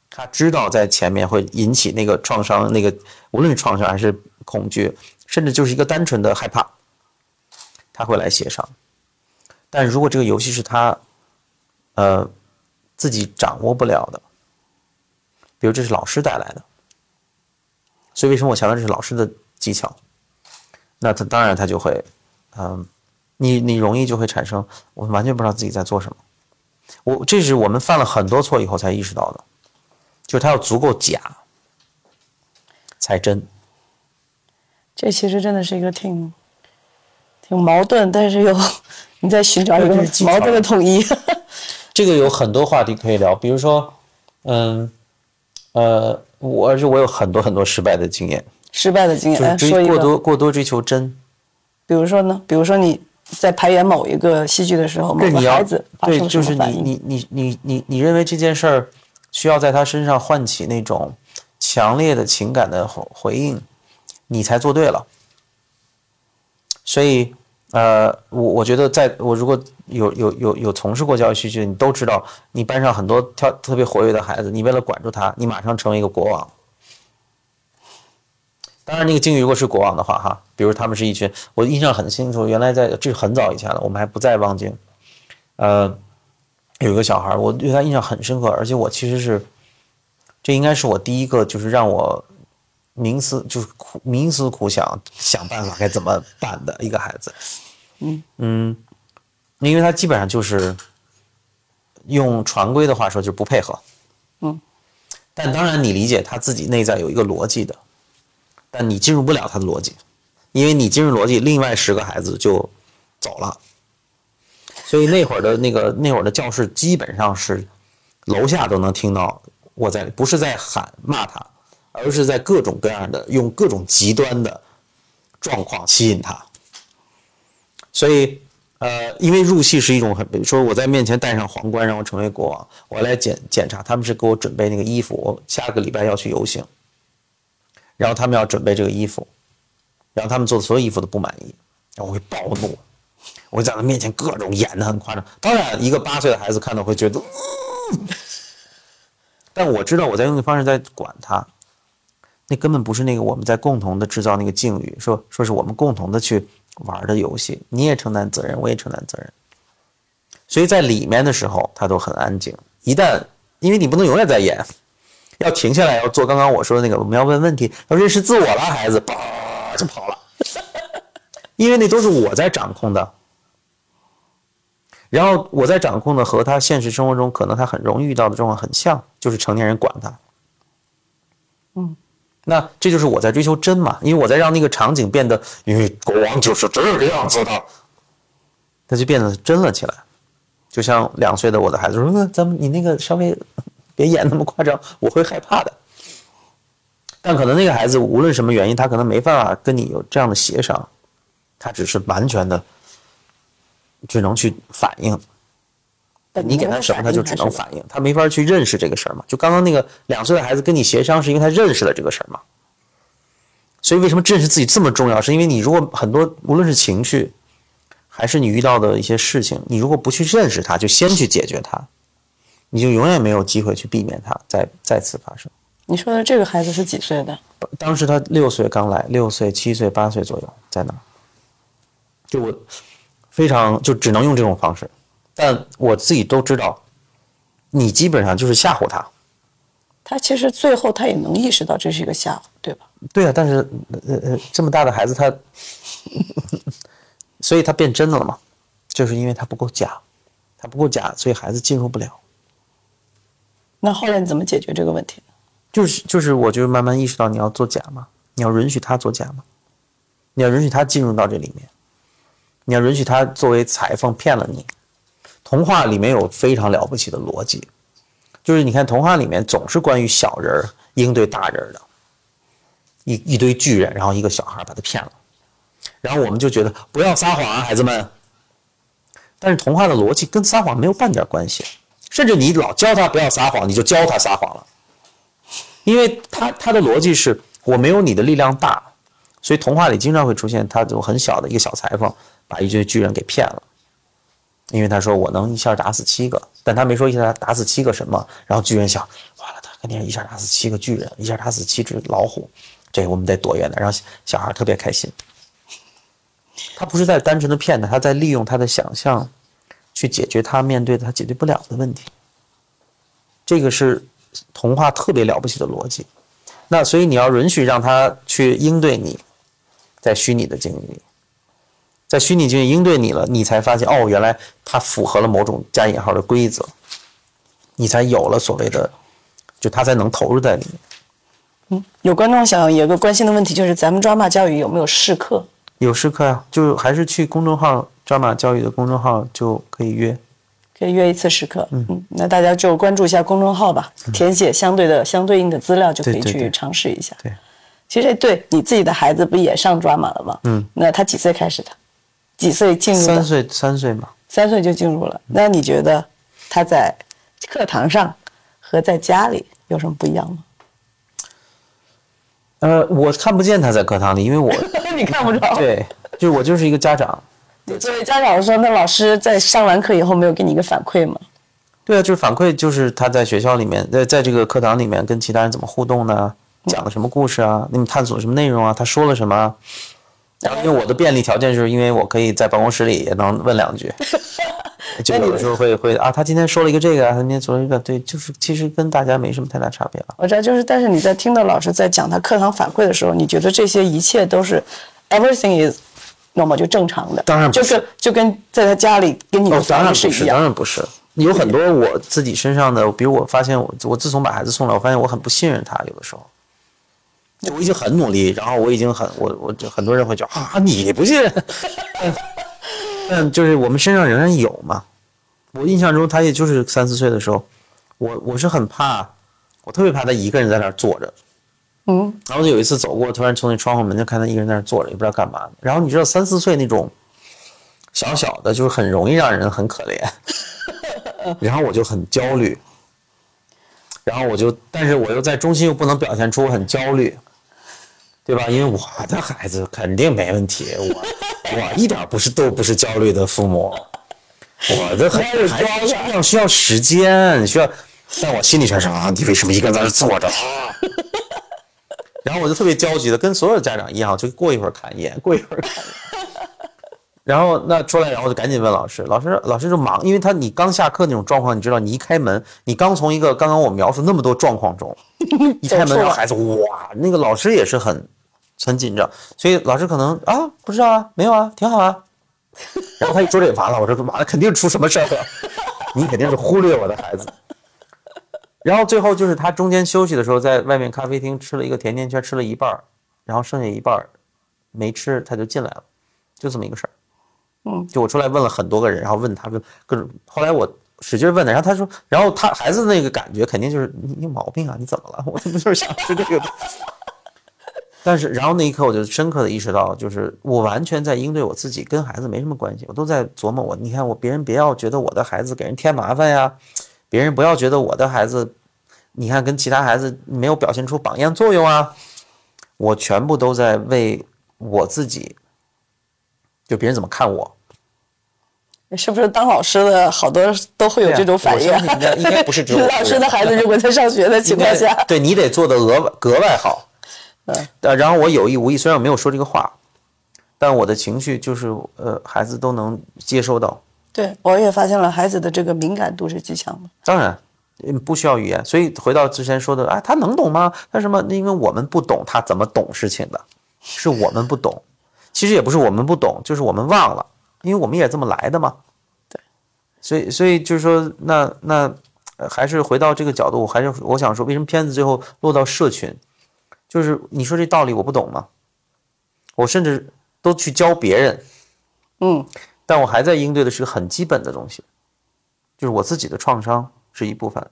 他知道在前面会引起那个创伤，那个无论是创伤还是恐惧，甚至就是一个单纯的害怕，他会来协商。但如果这个游戏是他，呃，自己掌握不了的，比如这是老师带来的，所以为什么我强调这是老师的技巧？那他当然他就会，嗯，你你容易就会产生我完全不知道自己在做什么。我这是我们犯了很多错以后才意识到的。就是他要足够假，才真。这其实真的是一个挺挺矛盾，但是又 你在寻找一个矛盾的统一。这个有很多话题可以聊，比如说，嗯，呃，我而且我有很多很多失败的经验。失败的经验，追过多过多追求真。比如说呢？比如说你在排演某一个戏剧的时候，某个孩子发生什么反应？你你你你你认为这件事儿？需要在他身上唤起那种强烈的情感的回回应，你才做对了。所以，呃，我我觉得，在我如果有有有有从事过教育戏剧，你都知道，你班上很多跳特别活跃的孩子，你为了管住他，你马上成为一个国王。当然，那个鲸鱼如果是国王的话，哈，比如他们是一群，我印象很清楚，原来在这是很早以前了，我们还不在望京，呃，有一个小孩，我对他印象很深刻，而且我其实是，这应该是我第一个就是让我冥思就是苦冥思苦想想办法该怎么办的一个孩子，嗯嗯，因为他基本上就是用常规的话说就是不配合，嗯，但当然你理解他自己内在有一个逻辑的。但你进入不了他的逻辑，因为你进入逻辑，另外十个孩子就走了。所以那会儿的那个那会儿的教室基本上是楼下都能听到我在，不是在喊骂他，而是在各种各样的用各种极端的状况吸引他。所以，呃，因为入戏是一种很，比如说我在面前戴上皇冠，让我成为国王，我来检检查，他们是给我准备那个衣服，我下个礼拜要去游行。然后他们要准备这个衣服，然后他们做的所有衣服都不满意，然后我会暴怒，我会在他面前各种演的很夸张。当然，一个八岁的孩子看到会觉得，但我知道我在用的方式在管他，那根本不是那个我们在共同的制造那个境遇，说说是我们共同的去玩的游戏，你也承担责任，我也承担责任。所以在里面的时候，他都很安静。一旦因为你不能永远在演。要停下来，要做刚刚我说的那个，我们要问问题，要认识自我了，孩子，叭就跑了，因为那都是我在掌控的。然后我在掌控的和他现实生活中可能他很容易遇到的状况很像，就是成年人管他。嗯，那这就是我在追求真嘛，因为我在让那个场景变得，因为国王就是这个样子的，他就变得真了起来。就像两岁的我的孩子说：“那咱们你那个稍微。”别演那么夸张，我会害怕的。但可能那个孩子无论什么原因，他可能没办法跟你有这样的协商，他只是完全的只能去反应。你给他什么，他就只能反应，他没法去认识这个事儿嘛。就刚刚那个两岁的孩子跟你协商，是因为他认识了这个事儿嘛。所以为什么认识自己这么重要？是因为你如果很多无论是情绪，还是你遇到的一些事情，你如果不去认识它，就先去解决它。你就永远没有机会去避免它再再次发生。你说的这个孩子是几岁的？当时他六岁刚来，六岁、七岁、八岁左右在那。就我非常就只能用这种方式，但我自己都知道，你基本上就是吓唬他。他其实最后他也能意识到这是一个吓唬，对吧？对啊，但是呃呃这么大的孩子他，所以他变真的了嘛？就是因为他不够假，他不够假，所以孩子进入不了。那后来你怎么解决这个问题？就是就是，我就慢慢意识到你要做假嘛，你要允许他做假嘛，你要允许他进入到这里面，你要允许他作为裁缝骗了你。童话里面有非常了不起的逻辑，就是你看童话里面总是关于小人应对大人的，一一堆巨人，然后一个小孩把他骗了，然后我们就觉得不要撒谎啊，孩子们。但是童话的逻辑跟撒谎没有半点关系。甚至你老教他不要撒谎，你就教他撒谎了，因为他他的逻辑是我没有你的力量大，所以童话里经常会出现他这种很小的一个小裁缝把一堆巨人给骗了，因为他说我能一下打死七个，但他没说一下打死七个什么，然后巨人想完了，他肯定一下打死七个巨人，一下打死七只老虎，这我们得躲远点，让小孩特别开心。他不是在单纯的骗他，他在利用他的想象。去解决他面对他解决不了的问题，这个是童话特别了不起的逻辑。那所以你要允许让他去应对你，在虚拟的境遇里，在虚拟境遇应对你了，你才发现哦，原来它符合了某种加引号的规则，你才有了所谓的，就它才能投入在里面。嗯，有观众想有个关心的问题，就是咱们抓马教育有没有试课？有试课呀，就还是去公众号。抓马教育的公众号就可以约，可以约一次时刻。嗯，那大家就关注一下公众号吧，填写相对的相对应的资料就可以去尝试一下。对，其实对你自己的孩子不也上抓马了吗？嗯，那他几岁开始的？几岁进入？三岁，三岁嘛。三岁就进入了。那你觉得他在课堂上和在家里有什么不一样吗？呃，我看不见他在课堂里，因为我 你看不着。对，就是我就是一个家长。作为家长说，那老师在上完课以后没有给你一个反馈吗？对啊，就是反馈，就是他在学校里面，在在这个课堂里面跟其他人怎么互动呢？讲了什么故事啊？你们探索什么内容啊？他说了什么啊？然后因为我的便利条件，就是因为我可以在办公室里也能问两句，就有的时候会会啊，他今天说了一个这个啊，他今天说了一个，对，就是其实跟大家没什么太大差别了。我知道，就是但是你在听到老师在讲他课堂反馈的时候，你觉得这些一切都是 everything is 那么就正常的？当然不就是跟就跟在他家里跟你当反然不是，应是一样。当然不是。有很多我自己身上的，比如我发现我我自从把孩子送来，我发现我很不信任他，有的时候。就我已经很努力，然后我已经很我我就很多人会觉得啊你不信任，但但就是我们身上仍然有嘛。我印象中他也就是三四岁的时候，我我是很怕，我特别怕他一个人在那儿坐着。嗯，然后就有一次走过，突然从那窗户门就看他一个人在那儿坐着，也不知道干嘛。然后你知道三四岁那种小小的，就是很容易让人很可怜。然后我就很焦虑，然后我就，但是我又在中心又不能表现出我很焦虑，对吧？因为我的孩子肯定没问题，我我一点不是都不是焦虑的父母，我的孩子需要需要时间，需要，但我心里全是啊，你为什么一个人在这坐着啊？然后我就特别焦急的，跟所有家长一样，就过一会儿看一眼，过一会儿看一眼。然后那出来，然后我就赶紧问老师，老师老师就忙，因为他你刚下课那种状况，你知道，你一开门，你刚从一个刚刚我描述那么多状况中，一开门，然后孩子哇，那个老师也是很很紧张，所以老师可能啊不知道啊，没有啊，挺好啊。然后他一说这也完了，我说完了，肯定出什么事儿了，你肯定是忽略我的孩子。然后最后就是他中间休息的时候，在外面咖啡厅吃了一个甜甜圈，吃了一半儿，然后剩下一半儿没吃，他就进来了，就这么一个事儿。嗯，就我出来问了很多个人，然后问他问各种，后来我使劲问的，然后他说，然后他孩子那个感觉肯定就是你有毛病啊，你怎么了？我怎么就是想吃这个。但是，然后那一刻我就深刻的意识到，就是我完全在应对我自己，跟孩子没什么关系，我都在琢磨我，你看我别人别要觉得我的孩子给人添麻烦呀，别人不要觉得我的孩子，你看跟其他孩子没有表现出榜样作用啊，我全部都在为我自己，就别人怎么看我，是不是当老师的好多都会有这种反应？应该不是只有 老师的孩子如果在上学的情况下，对你得做的额外格外好。嗯，呃，然后我有意无意，虽然我没有说这个话，但我的情绪就是呃，孩子都能接收到。对我也发现了孩子的这个敏感度是极强的。当然，嗯，不需要语言。所以回到之前说的，啊，他能懂吗？他什么？因为我们不懂他怎么懂事情的，是我们不懂。其实也不是我们不懂，就是我们忘了，因为我们也这么来的嘛。对，所以所以就是说，那那、呃还是回到这个角度，还是我想说，为什么片子最后落到社群？就是你说这道理我不懂吗？我甚至都去教别人，嗯，但我还在应对的是个很基本的东西，就是我自己的创伤是一部分，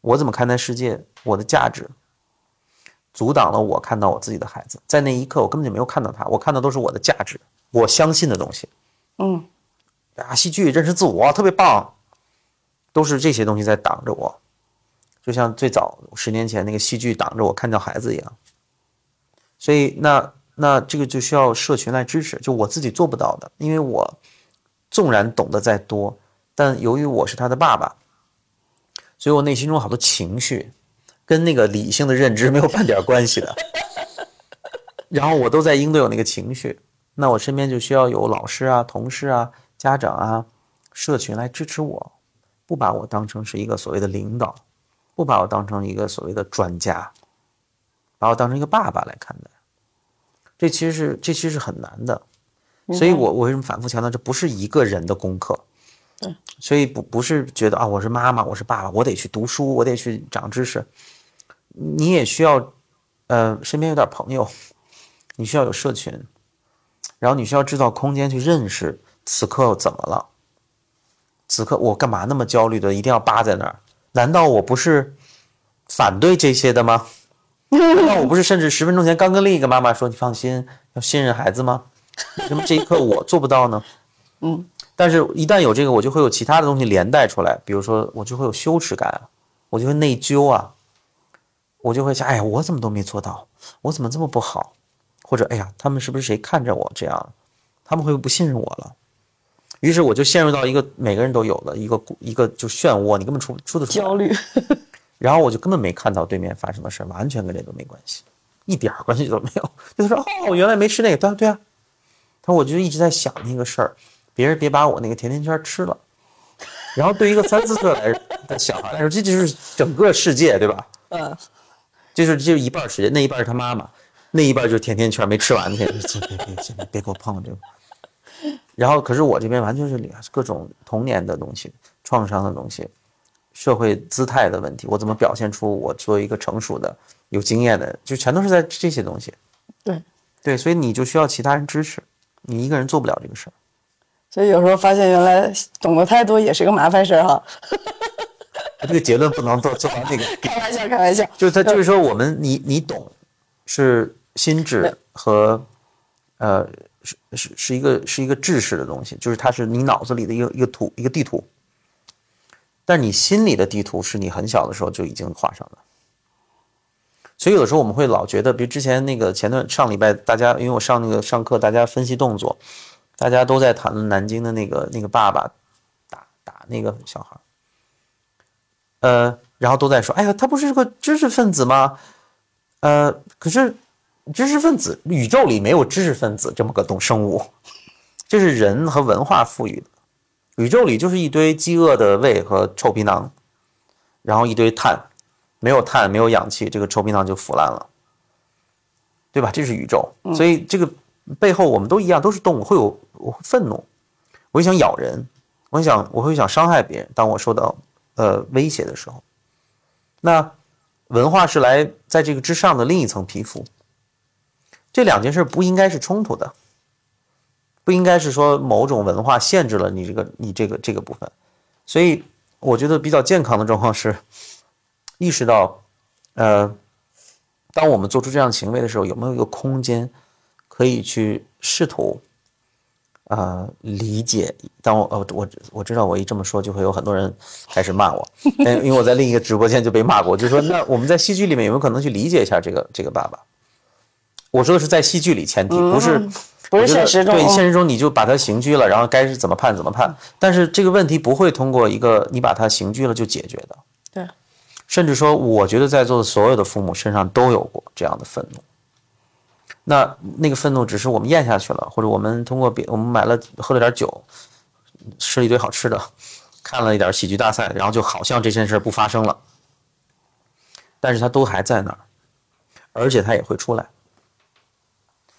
我怎么看待世界，我的价值，阻挡了我看到我自己的孩子。在那一刻，我根本就没有看到他，我看到都是我的价值，我相信的东西。嗯，啊，戏剧认识自我特别棒，都是这些东西在挡着我，就像最早十年前那个戏剧挡着我看到孩子一样。所以那那这个就需要社群来支持，就我自己做不到的，因为我纵然懂得再多，但由于我是他的爸爸，所以我内心中好多情绪跟那个理性的认知没有半点关系的，然后我都在应对我那个情绪，那我身边就需要有老师啊、同事啊、家长啊、社群来支持我，不把我当成是一个所谓的领导，不把我当成一个所谓的专家，把我当成一个爸爸来看待。这其实是这其实是很难的，所以我我为什么反复强调，这不是一个人的功课。对，所以不不是觉得啊，我是妈妈，我是爸爸，我得去读书，我得去长知识。你也需要，呃，身边有点朋友，你需要有社群，然后你需要制造空间去认识此刻怎么了。此刻我干嘛那么焦虑的，一定要扒在那儿？难道我不是反对这些的吗？难道我不是甚至十分钟前刚跟另一个妈妈说：“你放心，要信任孩子吗？” 为什么这一刻我做不到呢？嗯，但是，一旦有这个，我就会有其他的东西连带出来，比如说，我就会有羞耻感啊，我就会内疚啊，我就会想：哎呀，我怎么都没做到，我怎么这么不好？或者，哎呀，他们是不是谁看着我这样？他们会不会不信任我了？于是我就陷入到一个每个人都有的一个一个就漩涡，你根本出出得出。焦虑，然后我就根本没看到对面发生的事儿，完全跟这都没关系，一点儿关系都没有。就他说哦，原来没吃那个，对啊对啊。他说我就一直在想那个事儿，别人别把我那个甜甜圈吃了。然后对于一个三四岁来的小孩来说，这就是整个世界，对吧？嗯，就是就是一半时间，那一半是他妈妈，那一半就是甜甜圈没吃完的 别别别别别给我碰这个。然后，可是我这边完全是各种童年的东西、创伤的东西、社会姿态的问题，我怎么表现出我作为一个成熟的、有经验的，就全都是在这些东西。对，对，所以你就需要其他人支持，你一个人做不了这个事儿。所以有时候发现原来懂得太多也是个麻烦事儿哈。这个结论不能做做到那个。开玩笑，开玩笑。就是他，就是说我们你你懂，是心智和呃是是是一个是一个知识的东西，就是它是你脑子里的一个一个图一个地图。但你心里的地图是你很小的时候就已经画上了。所以有的时候我们会老觉得，比如之前那个前段上礼拜大家，因为我上那个上课，大家分析动作。大家都在谈论南京的那个那个爸爸打打那个小孩，呃，然后都在说，哎呀，他不是个知识分子吗？呃，可是知识分子宇宙里没有知识分子这么个动生物，这是人和文化赋予的。宇宙里就是一堆饥饿的胃和臭皮囊，然后一堆碳，没有碳没有氧气，这个臭皮囊就腐烂了，对吧？这是宇宙，所以这个。背后我们都一样，都是动物，会有愤怒，我想咬人，我想我会想伤害别人。当我受到呃威胁的时候，那文化是来在这个之上的另一层皮肤。这两件事不应该是冲突的，不应该是说某种文化限制了你这个你这个这个部分。所以我觉得比较健康的状况是意识到，呃，当我们做出这样行为的时候，有没有一个空间？可以去试图，呃，理解。当我呃，我我知道，我一这么说，就会有很多人开始骂我，因为我在另一个直播间就被骂过。就说那我们在戏剧里面有没有可能去理解一下这个这个爸爸？我说的是在戏剧里前提，不是不是现实中。对现实中你就把他刑拘了，然后该是怎么判怎么判。但是这个问题不会通过一个你把他刑拘了就解决的。对，甚至说，我觉得在座的所有的父母身上都有过这样的愤怒。那那个愤怒只是我们咽下去了，或者我们通过别我们买了喝了点酒，吃了一堆好吃的，看了一点喜剧大赛，然后就好像这件事不发生了。但是它都还在那儿，而且它也会出来。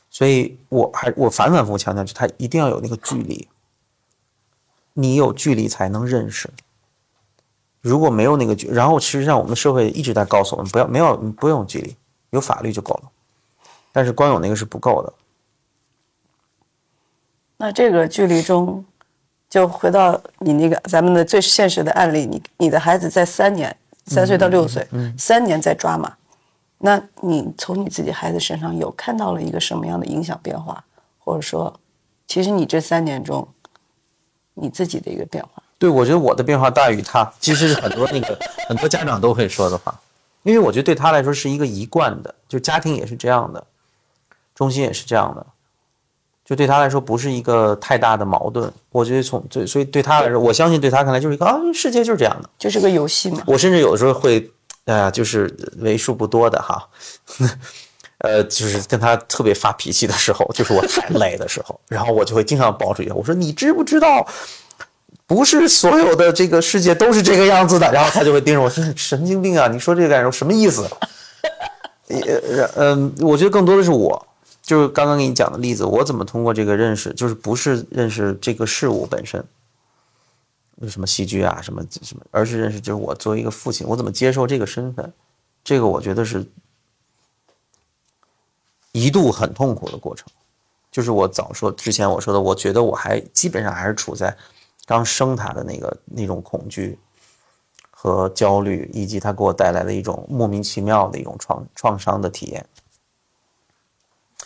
所以我还我反反复复强调，就它一定要有那个距离。你有距离才能认识。如果没有那个距，然后实际上我们社会一直在告诉我们，不要没有不用距离，有法律就够了。但是光有那个是不够的。那这个距离中，就回到你那个咱们的最现实的案例，你你的孩子在三年，三岁到六岁，三年在抓马，那你从你自己孩子身上有看到了一个什么样的影响变化，或者说，其实你这三年中，你自己的一个变化？对，我觉得我的变化大于他，其实是很多那个很多家长都会说的话，因为我觉得对他来说是一个一贯的，就家庭也是这样的。中心也是这样的，就对他来说不是一个太大的矛盾。我觉得从对，所以对他来说，我相信对他看来就是一个啊，世界就是这样的，就是个游戏嘛。我甚至有的时候会，呃，就是为数不多的哈，呃，就是跟他特别发脾气的时候，就是我太累的时候，然后我就会经常爆出一句，我说你知不知道，不是所有的这个世界都是这个样子的。然后他就会盯着我说神经病啊，你说这个干什么？什么意思？呃，嗯，我觉得更多的是我。就是刚刚给你讲的例子，我怎么通过这个认识，就是不是认识这个事物本身，什么戏剧啊，什么什么，而是认识就是我作为一个父亲，我怎么接受这个身份，这个我觉得是一度很痛苦的过程。就是我早说之前我说的，我觉得我还基本上还是处在刚生他的那个那种恐惧和焦虑，以及他给我带来的一种莫名其妙的一种创创伤的体验。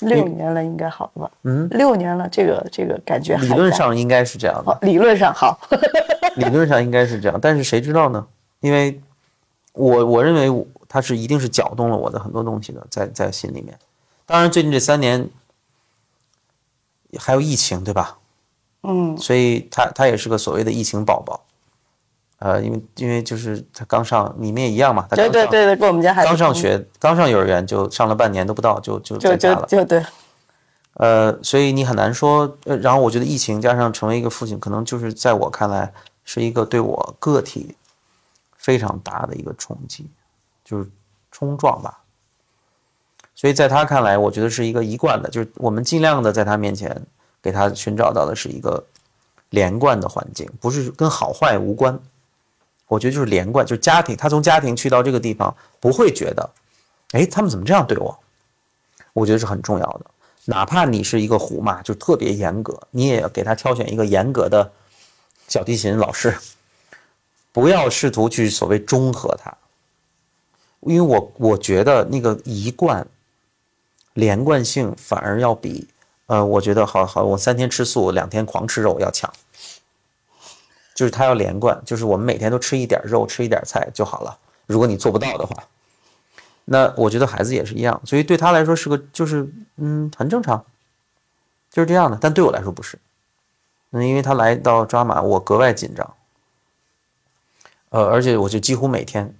六年了，应该好了吧？嗯，六年了，这个这个感觉理论上应该是这样的。理论上好，理论上应该是这样，但是谁知道呢？因为，我我认为他是一定是搅动了我的很多东西的，在在心里面。当然，最近这三年还有疫情，对吧？嗯，所以他他也是个所谓的疫情宝宝。呃，因为因为就是他刚上，你们也一样嘛，他对刚对对对，跟我们家孩子刚上学，刚上幼儿园就上了半年都不到，就就就在家了。就就对，呃，所以你很难说。呃，然后我觉得疫情加上成为一个父亲，可能就是在我看来是一个对我个体非常大的一个冲击，就是冲撞吧。所以在他看来，我觉得是一个一贯的，就是我们尽量的在他面前给他寻找到的是一个连贯的环境，不是跟好坏无关。我觉得就是连贯，就是家庭，他从家庭去到这个地方，不会觉得，哎，他们怎么这样对我？我觉得是很重要的。哪怕你是一个虎妈，就特别严格，你也要给他挑选一个严格的小提琴老师，不要试图去所谓中和他，因为我我觉得那个一贯连贯性反而要比呃，我觉得好好，我三天吃素，两天狂吃肉要强。就是它要连贯，就是我们每天都吃一点肉，吃一点菜就好了。如果你做不到的话，那我觉得孩子也是一样，所以对他来说是个就是嗯很正常，就是这样的。但对我来说不是，那因为他来到抓马，我格外紧张，呃，而且我就几乎每天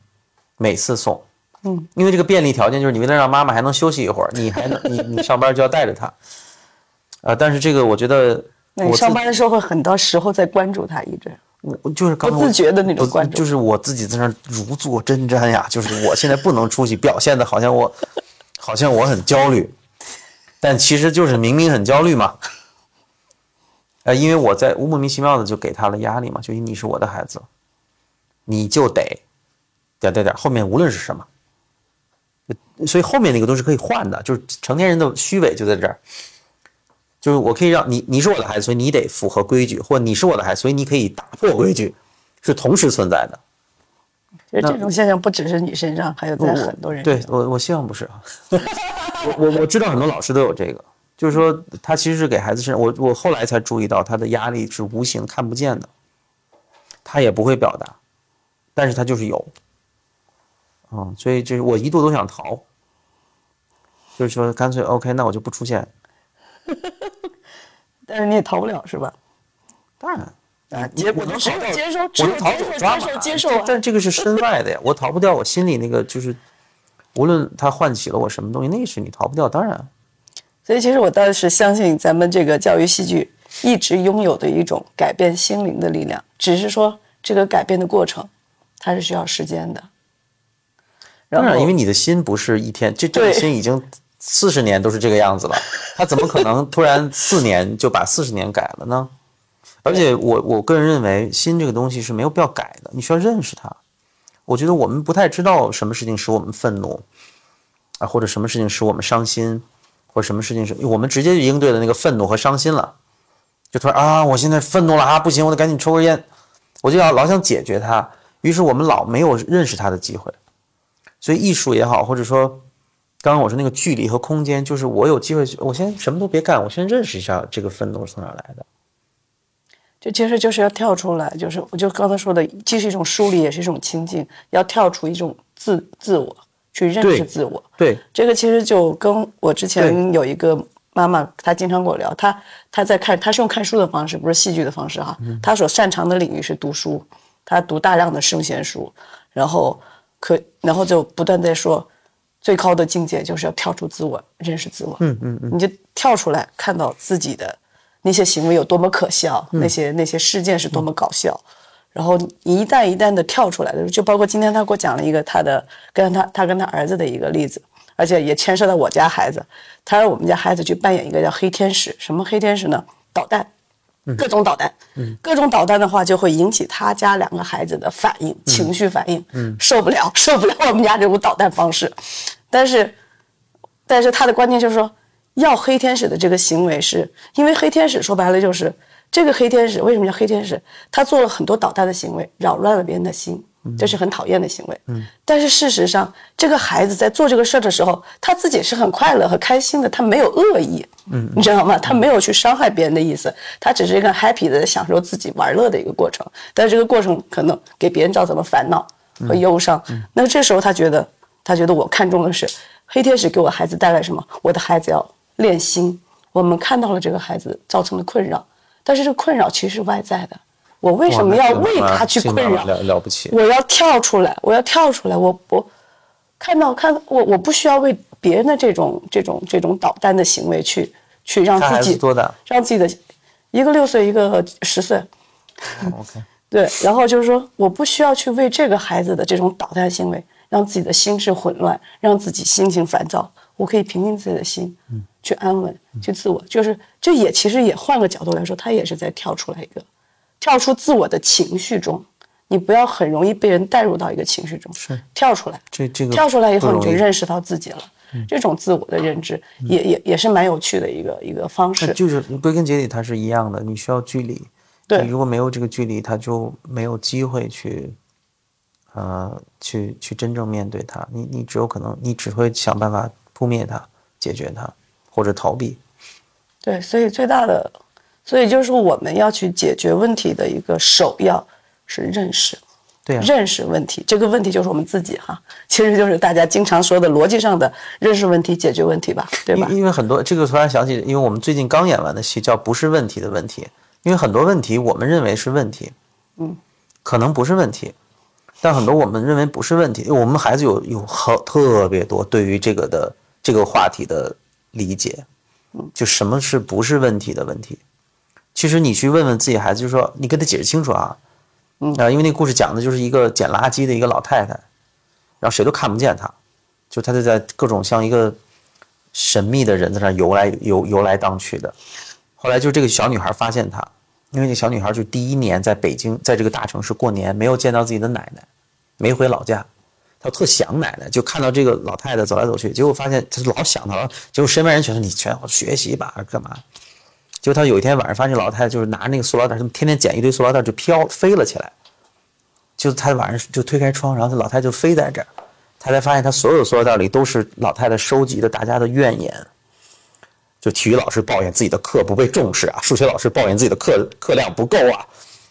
每次送，嗯，因为这个便利条件就是你为了让妈妈还能休息一会儿，你还能你你上班就要带着他，啊，但是这个我觉得那你我上班的时候会很多时候在关注他，一直我我就是刚不自觉的那种关注就是我自己在那儿如坐针毡呀，就是我现在不能出去，表现的好像我好像我很焦虑，但其实就是明明很焦虑嘛。呃，因为我在莫名其妙的就给他了压力嘛，就你是我的孩子，你就得点点点，后面无论是什么，所以后面那个都是可以换的，就是成年人的虚伪就在这儿。就是我可以让你，你是我的孩子，所以你得符合规矩，或你是我的孩子，所以你可以打破规矩，是同时存在的。其实这种现象不只是你身上，还有在很多人身上。对我，我希望不是啊。我我我知道很多老师都有这个，就是说他其实是给孩子身上，我我后来才注意到他的压力是无形看不见的，他也不会表达，但是他就是有。嗯，所以就是我一度都想逃，就是说干脆 OK，那我就不出现。但是你也逃不了，是吧？当然，啊，也不能我能接受，我接受，能接受，接受，接受啊。但这个是身外的呀，我逃不掉。我心里那个就是，无论它唤起了我什么东西，那是你逃不掉。当然，所以其实我倒是相信咱们这个教育戏剧一直拥有的一种改变心灵的力量，只是说这个改变的过程，它是需要时间的。当然，因为你的心不是一天，这这个心已经四十年都是这个样子了，他怎么可能突然四年就把四十年改了呢？而且我我个人认为，心这个东西是没有必要改的，你需要认识它。我觉得我们不太知道什么事情使我们愤怒，啊，或者什么事情使我们伤心，或者什么事情是我们直接就应对了那个愤怒和伤心了，就突然啊，我现在愤怒了啊，不行，我得赶紧抽根烟，我就要老想解决它，于是我们老没有认识它的机会。所以艺术也好，或者说刚刚我说那个距离和空间，就是我有机会去，我先什么都别干，我先认识一下这个愤怒是从哪儿来的。这其实就是要跳出来，就是我就刚才说的，既是一种梳理，也是一种清净，要跳出一种自自我，去认识自我。对，这个其实就跟我之前有一个妈妈，她经常跟我聊，她她在看，她是用看书的方式，不是戏剧的方式哈。她所擅长的领域是读书，她读大量的圣贤书，然后可然后就不断在说，最高的境界就是要跳出自我，认识自我。嗯嗯嗯，你就跳出来，看到自己的那些行为有多么可笑，那些那些事件是多么搞笑。然后你一旦一旦的跳出来的，就包括今天他给我讲了一个他的跟他他跟他儿子的一个例子，而且也牵涉到我家孩子。他让我们家孩子去扮演一个叫黑天使，什么黑天使呢？导弹，各种导弹，各种导弹的话就会引起他家两个孩子的反应，情绪反应，受不了，受不了我们家这种导弹方式。但是，但是他的观念就是说，要黑天使的这个行为是，因为黑天使说白了就是这个黑天使为什么叫黑天使？他做了很多导弹的行为，扰乱了别人的心，这是很讨厌的行为。嗯，但是事实上，这个孩子在做这个事儿的时候，他自己是很快乐和开心的，他没有恶意。嗯，你知道吗？他没有去伤害别人的意思，他只是一个 happy 的享受自己玩乐的一个过程。但是这个过程可能给别人造成了烦恼和忧伤。那这时候他觉得，他觉得我看中的是黑天使给我孩子带来什么？我的孩子要练心。我们看到了这个孩子造成的困扰，但是这个困扰其实是外在的，我为什么要为他去困扰？了了不起！我要跳出来，我要跳出来，我我看到看我我不需要为别人的这种这种这种捣蛋的行为去去让自己多大？让自己的一个六岁，一个十岁。OK。对，然后就是说，我不需要去为这个孩子的这种捣蛋行为让自己的心事混乱，让自己心情烦躁。我可以平静自己的心，嗯，去安稳，去自我，就是这也其实也换个角度来说，他也是在跳出来一个，跳出自我的情绪中。你不要很容易被人带入到一个情绪中，是跳出来，这这个跳出来以后你就认识到自己了。这种自我的认知也也也是蛮有趣的一个一个方式。就是归根结底它是一样的，你需要距离。对，如果没有这个距离，他就没有机会去，呃，去去真正面对他。你你只有可能，你只会想办法扑灭它、解决它，或者逃避。对，所以最大的，所以就是我们要去解决问题的一个首要是认识。对，认识问题，这个问题就是我们自己哈，其实就是大家经常说的逻辑上的认识问题、解决问题吧，对吧？因为很多这个突然想起，因为我们最近刚演完的戏叫《不是问题的问题》。因为很多问题我们认为是问题，嗯，可能不是问题，但很多我们认为不是问题。因为我们孩子有有好特别多对于这个的这个话题的理解，嗯，就什么是不是问题的问题？其实你去问问自己孩子，就说你跟他解释清楚啊，嗯啊，因为那故事讲的就是一个捡垃圾的一个老太太，然后谁都看不见她，就她就在各种像一个神秘的人在那游来游游来荡去的。后来就这个小女孩发现她，因为那小女孩就第一年在北京，在这个大城市过年，没有见到自己的奶奶，没回老家，她特想奶奶，就看到这个老太太走来走去，结果发现她老想她，结果身边人觉得你全好学习吧，干嘛？就他有一天晚上发现老太太就是拿那个塑料袋，他们天天捡一堆塑料袋就飘飞了起来，就他晚上就推开窗，然后他老太太就飞在这儿，他才发现他所有塑料袋里都是老太太收集的大家的怨言。就体育老师抱怨自己的课不被重视啊，数学老师抱怨自己的课课量不够啊，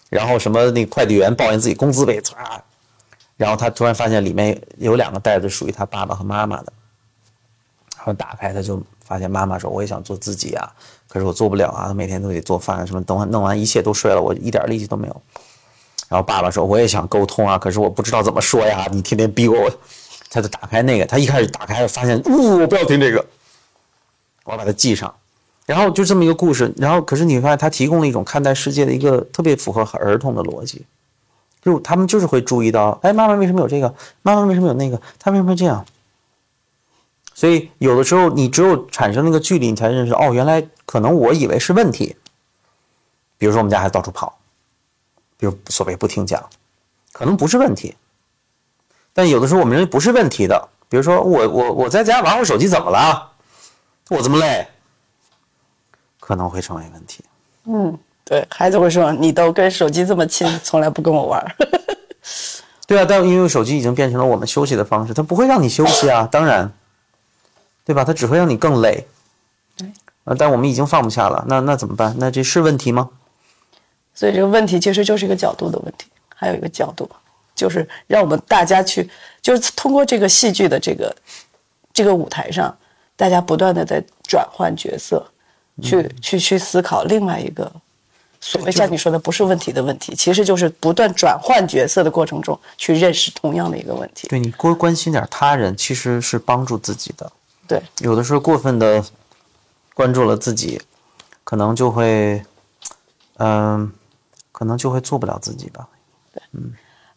然后什么那快递员抱怨自己工资被啊，然后他突然发现里面有两个袋子属于他爸爸和妈妈的，然后打开他就发现妈妈说我也想做自己啊，可是我做不了啊，每天都得做饭什么，等弄完一切都睡了，我一点力气都没有。然后爸爸说我也想沟通啊，可是我不知道怎么说呀，你天天逼我，他就打开那个，他一开始打开发现，呜，我不要听这个。我要把它记上，然后就这么一个故事，然后可是你会发现，他提供了一种看待世界的一个特别符合儿童的逻辑，就他们就是会注意到，哎，妈妈为什么有这个？妈妈为什么有那个？他为什么这样？所以有的时候，你只有产生那个距离，你才认识，哦，原来可能我以为是问题。比如说我们家孩子到处跑，比如所谓不听讲，可能不是问题。但有的时候我们认为不是问题的，比如说我我我在家玩会手机怎么了？我这么累，可能会成为问题。嗯，对孩子会说：“你都跟手机这么亲，从来不跟我玩。”对啊，但因为手机已经变成了我们休息的方式，它不会让你休息啊，当然，对吧？它只会让你更累。对，啊，但我们已经放不下了，那那怎么办？那这是问题吗？所以这个问题其实就是一个角度的问题，还有一个角度，就是让我们大家去，就是通过这个戏剧的这个这个舞台上。大家不断的在转换角色，去去去思考另外一个所谓像你说的不是问题的问题，其实就是不断转换角色的过程中去认识同样的一个问题。对你多关心点他人，其实是帮助自己的。对，有的时候过分的关注了自己，可能就会，嗯，可能就会做不了自己吧。对，嗯。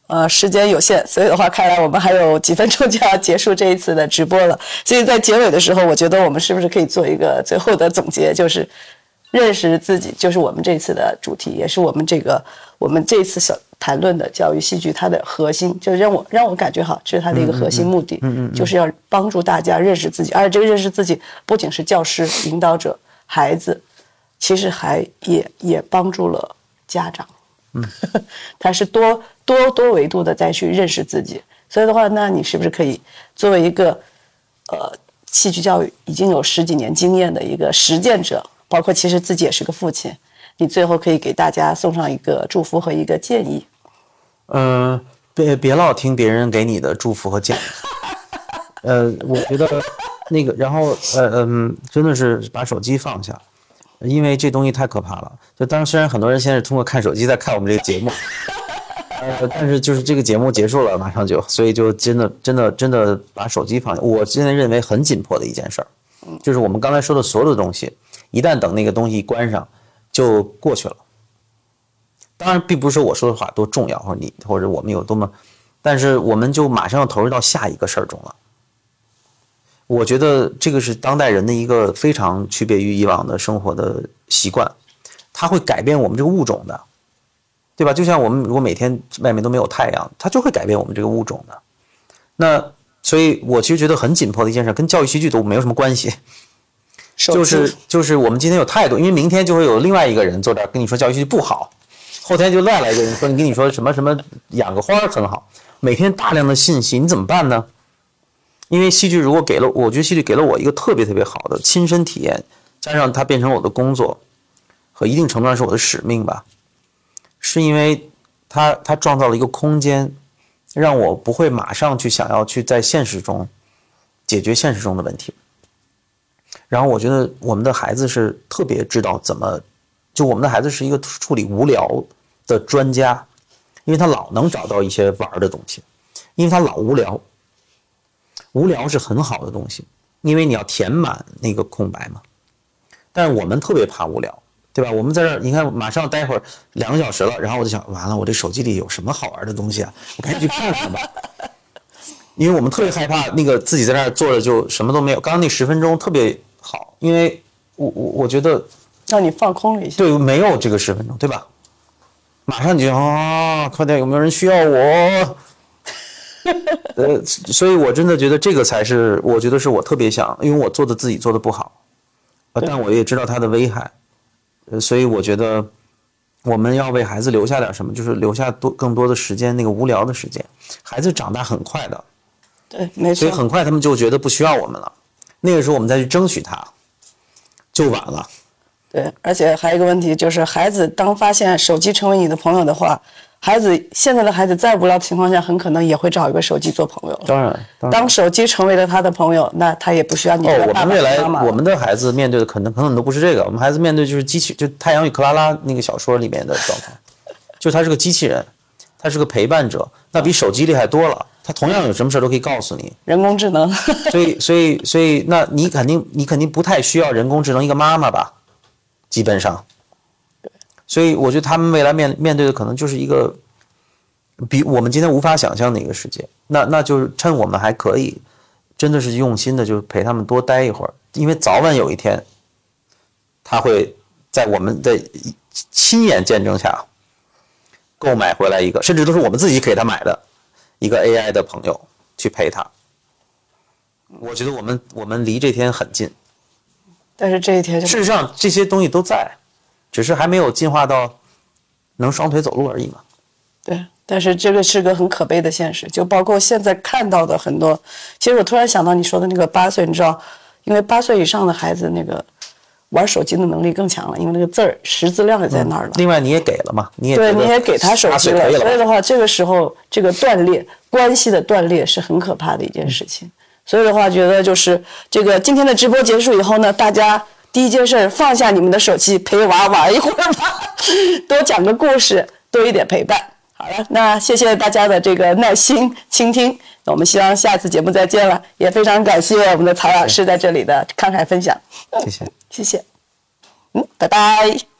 呃，时间有限，所以的话，看来我们还有几分钟就要结束这一次的直播了。所以在结尾的时候，我觉得我们是不是可以做一个最后的总结，就是认识自己，就是我们这次的主题，也是我们这个我们这次小谈论的教育戏剧它的核心，就是让我让我感觉好，这是它的一个核心目的，嗯嗯，就是要帮助大家认识自己，而且这个认识自己不仅是教师、引导者、孩子，其实还也也帮助了家长。嗯，他是多多多维度的再去认识自己，所以的话，那你是不是可以作为一个呃戏剧教育已经有十几年经验的一个实践者，包括其实自己也是个父亲，你最后可以给大家送上一个祝福和一个建议？嗯，别别老听别人给你的祝福和建议。呃，我觉得那个，然后呃嗯，真的是把手机放下。因为这东西太可怕了。就当然，虽然很多人现在通过看手机在看我们这个节目，呃，但是就是这个节目结束了，马上就，所以就真的真的真的把手机放下。我现在认为很紧迫的一件事儿，就是我们刚才说的所有的东西，一旦等那个东西一关上，就过去了。当然，并不是说我说的话多重要，或者你或者我们有多么，但是我们就马上要投入到下一个事儿中了。我觉得这个是当代人的一个非常区别于以往的生活的习惯，它会改变我们这个物种的，对吧？就像我们如果每天外面都没有太阳，它就会改变我们这个物种的。那所以，我其实觉得很紧迫的一件事，跟教育戏剧都没有什么关系，就是就是我们今天有态度，因为明天就会有另外一个人坐这儿跟你说教育戏剧不好。后天就再来一个人说，你跟你说什么什么养个花很好，每天大量的信息，你怎么办呢？因为戏剧如果给了，我觉得戏剧给了我一个特别特别好的亲身体验，加上它变成我的工作，和一定程度上是我的使命吧，是因为它它创造了一个空间，让我不会马上去想要去在现实中解决现实中的问题。然后我觉得我们的孩子是特别知道怎么，就我们的孩子是一个处理无聊。的专家，因为他老能找到一些玩的东西，因为他老无聊，无聊是很好的东西，因为你要填满那个空白嘛。但是我们特别怕无聊，对吧？我们在这儿，你看，马上待会儿两个小时了，然后我就想，完了，我这手机里有什么好玩的东西啊？我赶紧去看看吧。因为我们特别害怕那个自己在那儿坐着就什么都没有。刚刚那十分钟特别好，因为我我我觉得让你放空了一下。对，没有这个十分钟，对吧？马上就啊，快点，有没有人需要我？呃，所以我真的觉得这个才是，我觉得是我特别想，因为我做的自己做的不好，呃，但我也知道它的危害，呃，所以我觉得我们要为孩子留下点什么，就是留下多更多的时间，那个无聊的时间。孩子长大很快的，对，没错，所以很快他们就觉得不需要我们了，那个时候我们再去争取他，就晚了。对，而且还有一个问题，就是孩子当发现手机成为你的朋友的话，孩子现在的孩子再无聊的情况下，很可能也会找一个手机做朋友。当然，当手机成为了他的朋友，那他也不需要你。哦，我们未来我们的孩子面对的可能可能都不是这个，我们孩子面对就是机器，就《太阳与克拉拉》那个小说里面的状态，就他是个机器人，他是个陪伴者，那比手机厉害多了。他同样有什么事都可以告诉你。人工智能。所以，所以，所以，那你肯定你肯定不太需要人工智能一个妈妈吧？基本上，对，所以我觉得他们未来面面对的可能就是一个比我们今天无法想象的一个世界。那那就是趁我们还可以，真的是用心的，就是陪他们多待一会儿，因为早晚有一天，他会在我们的亲眼见证下购买回来一个，甚至都是我们自己给他买的一个 AI 的朋友去陪他。我觉得我们我们离这天很近。但是这一天，事实上这些东西都在，只是还没有进化到能双腿走路而已嘛。对，但是这个是个很可悲的现实，就包括现在看到的很多。其实我突然想到你说的那个八岁，你知道，因为八岁以上的孩子那个玩手机的能力更强了，因为那个字儿识字量也在那儿了。另外你也给了嘛，你也对，你也给他手机了，所以的话，这个时候这个断裂关系的断裂是很可怕的一件事情。所以的话，觉得就是这个今天的直播结束以后呢，大家第一件事放下你们的手机，陪娃玩一会儿吧，多讲个故事，多一点陪伴。好了，那谢谢大家的这个耐心倾听，我们希望下次节目再见了，也非常感谢我们的曹老师在这里的慷慨分享。谢谢，谢谢，嗯，拜拜。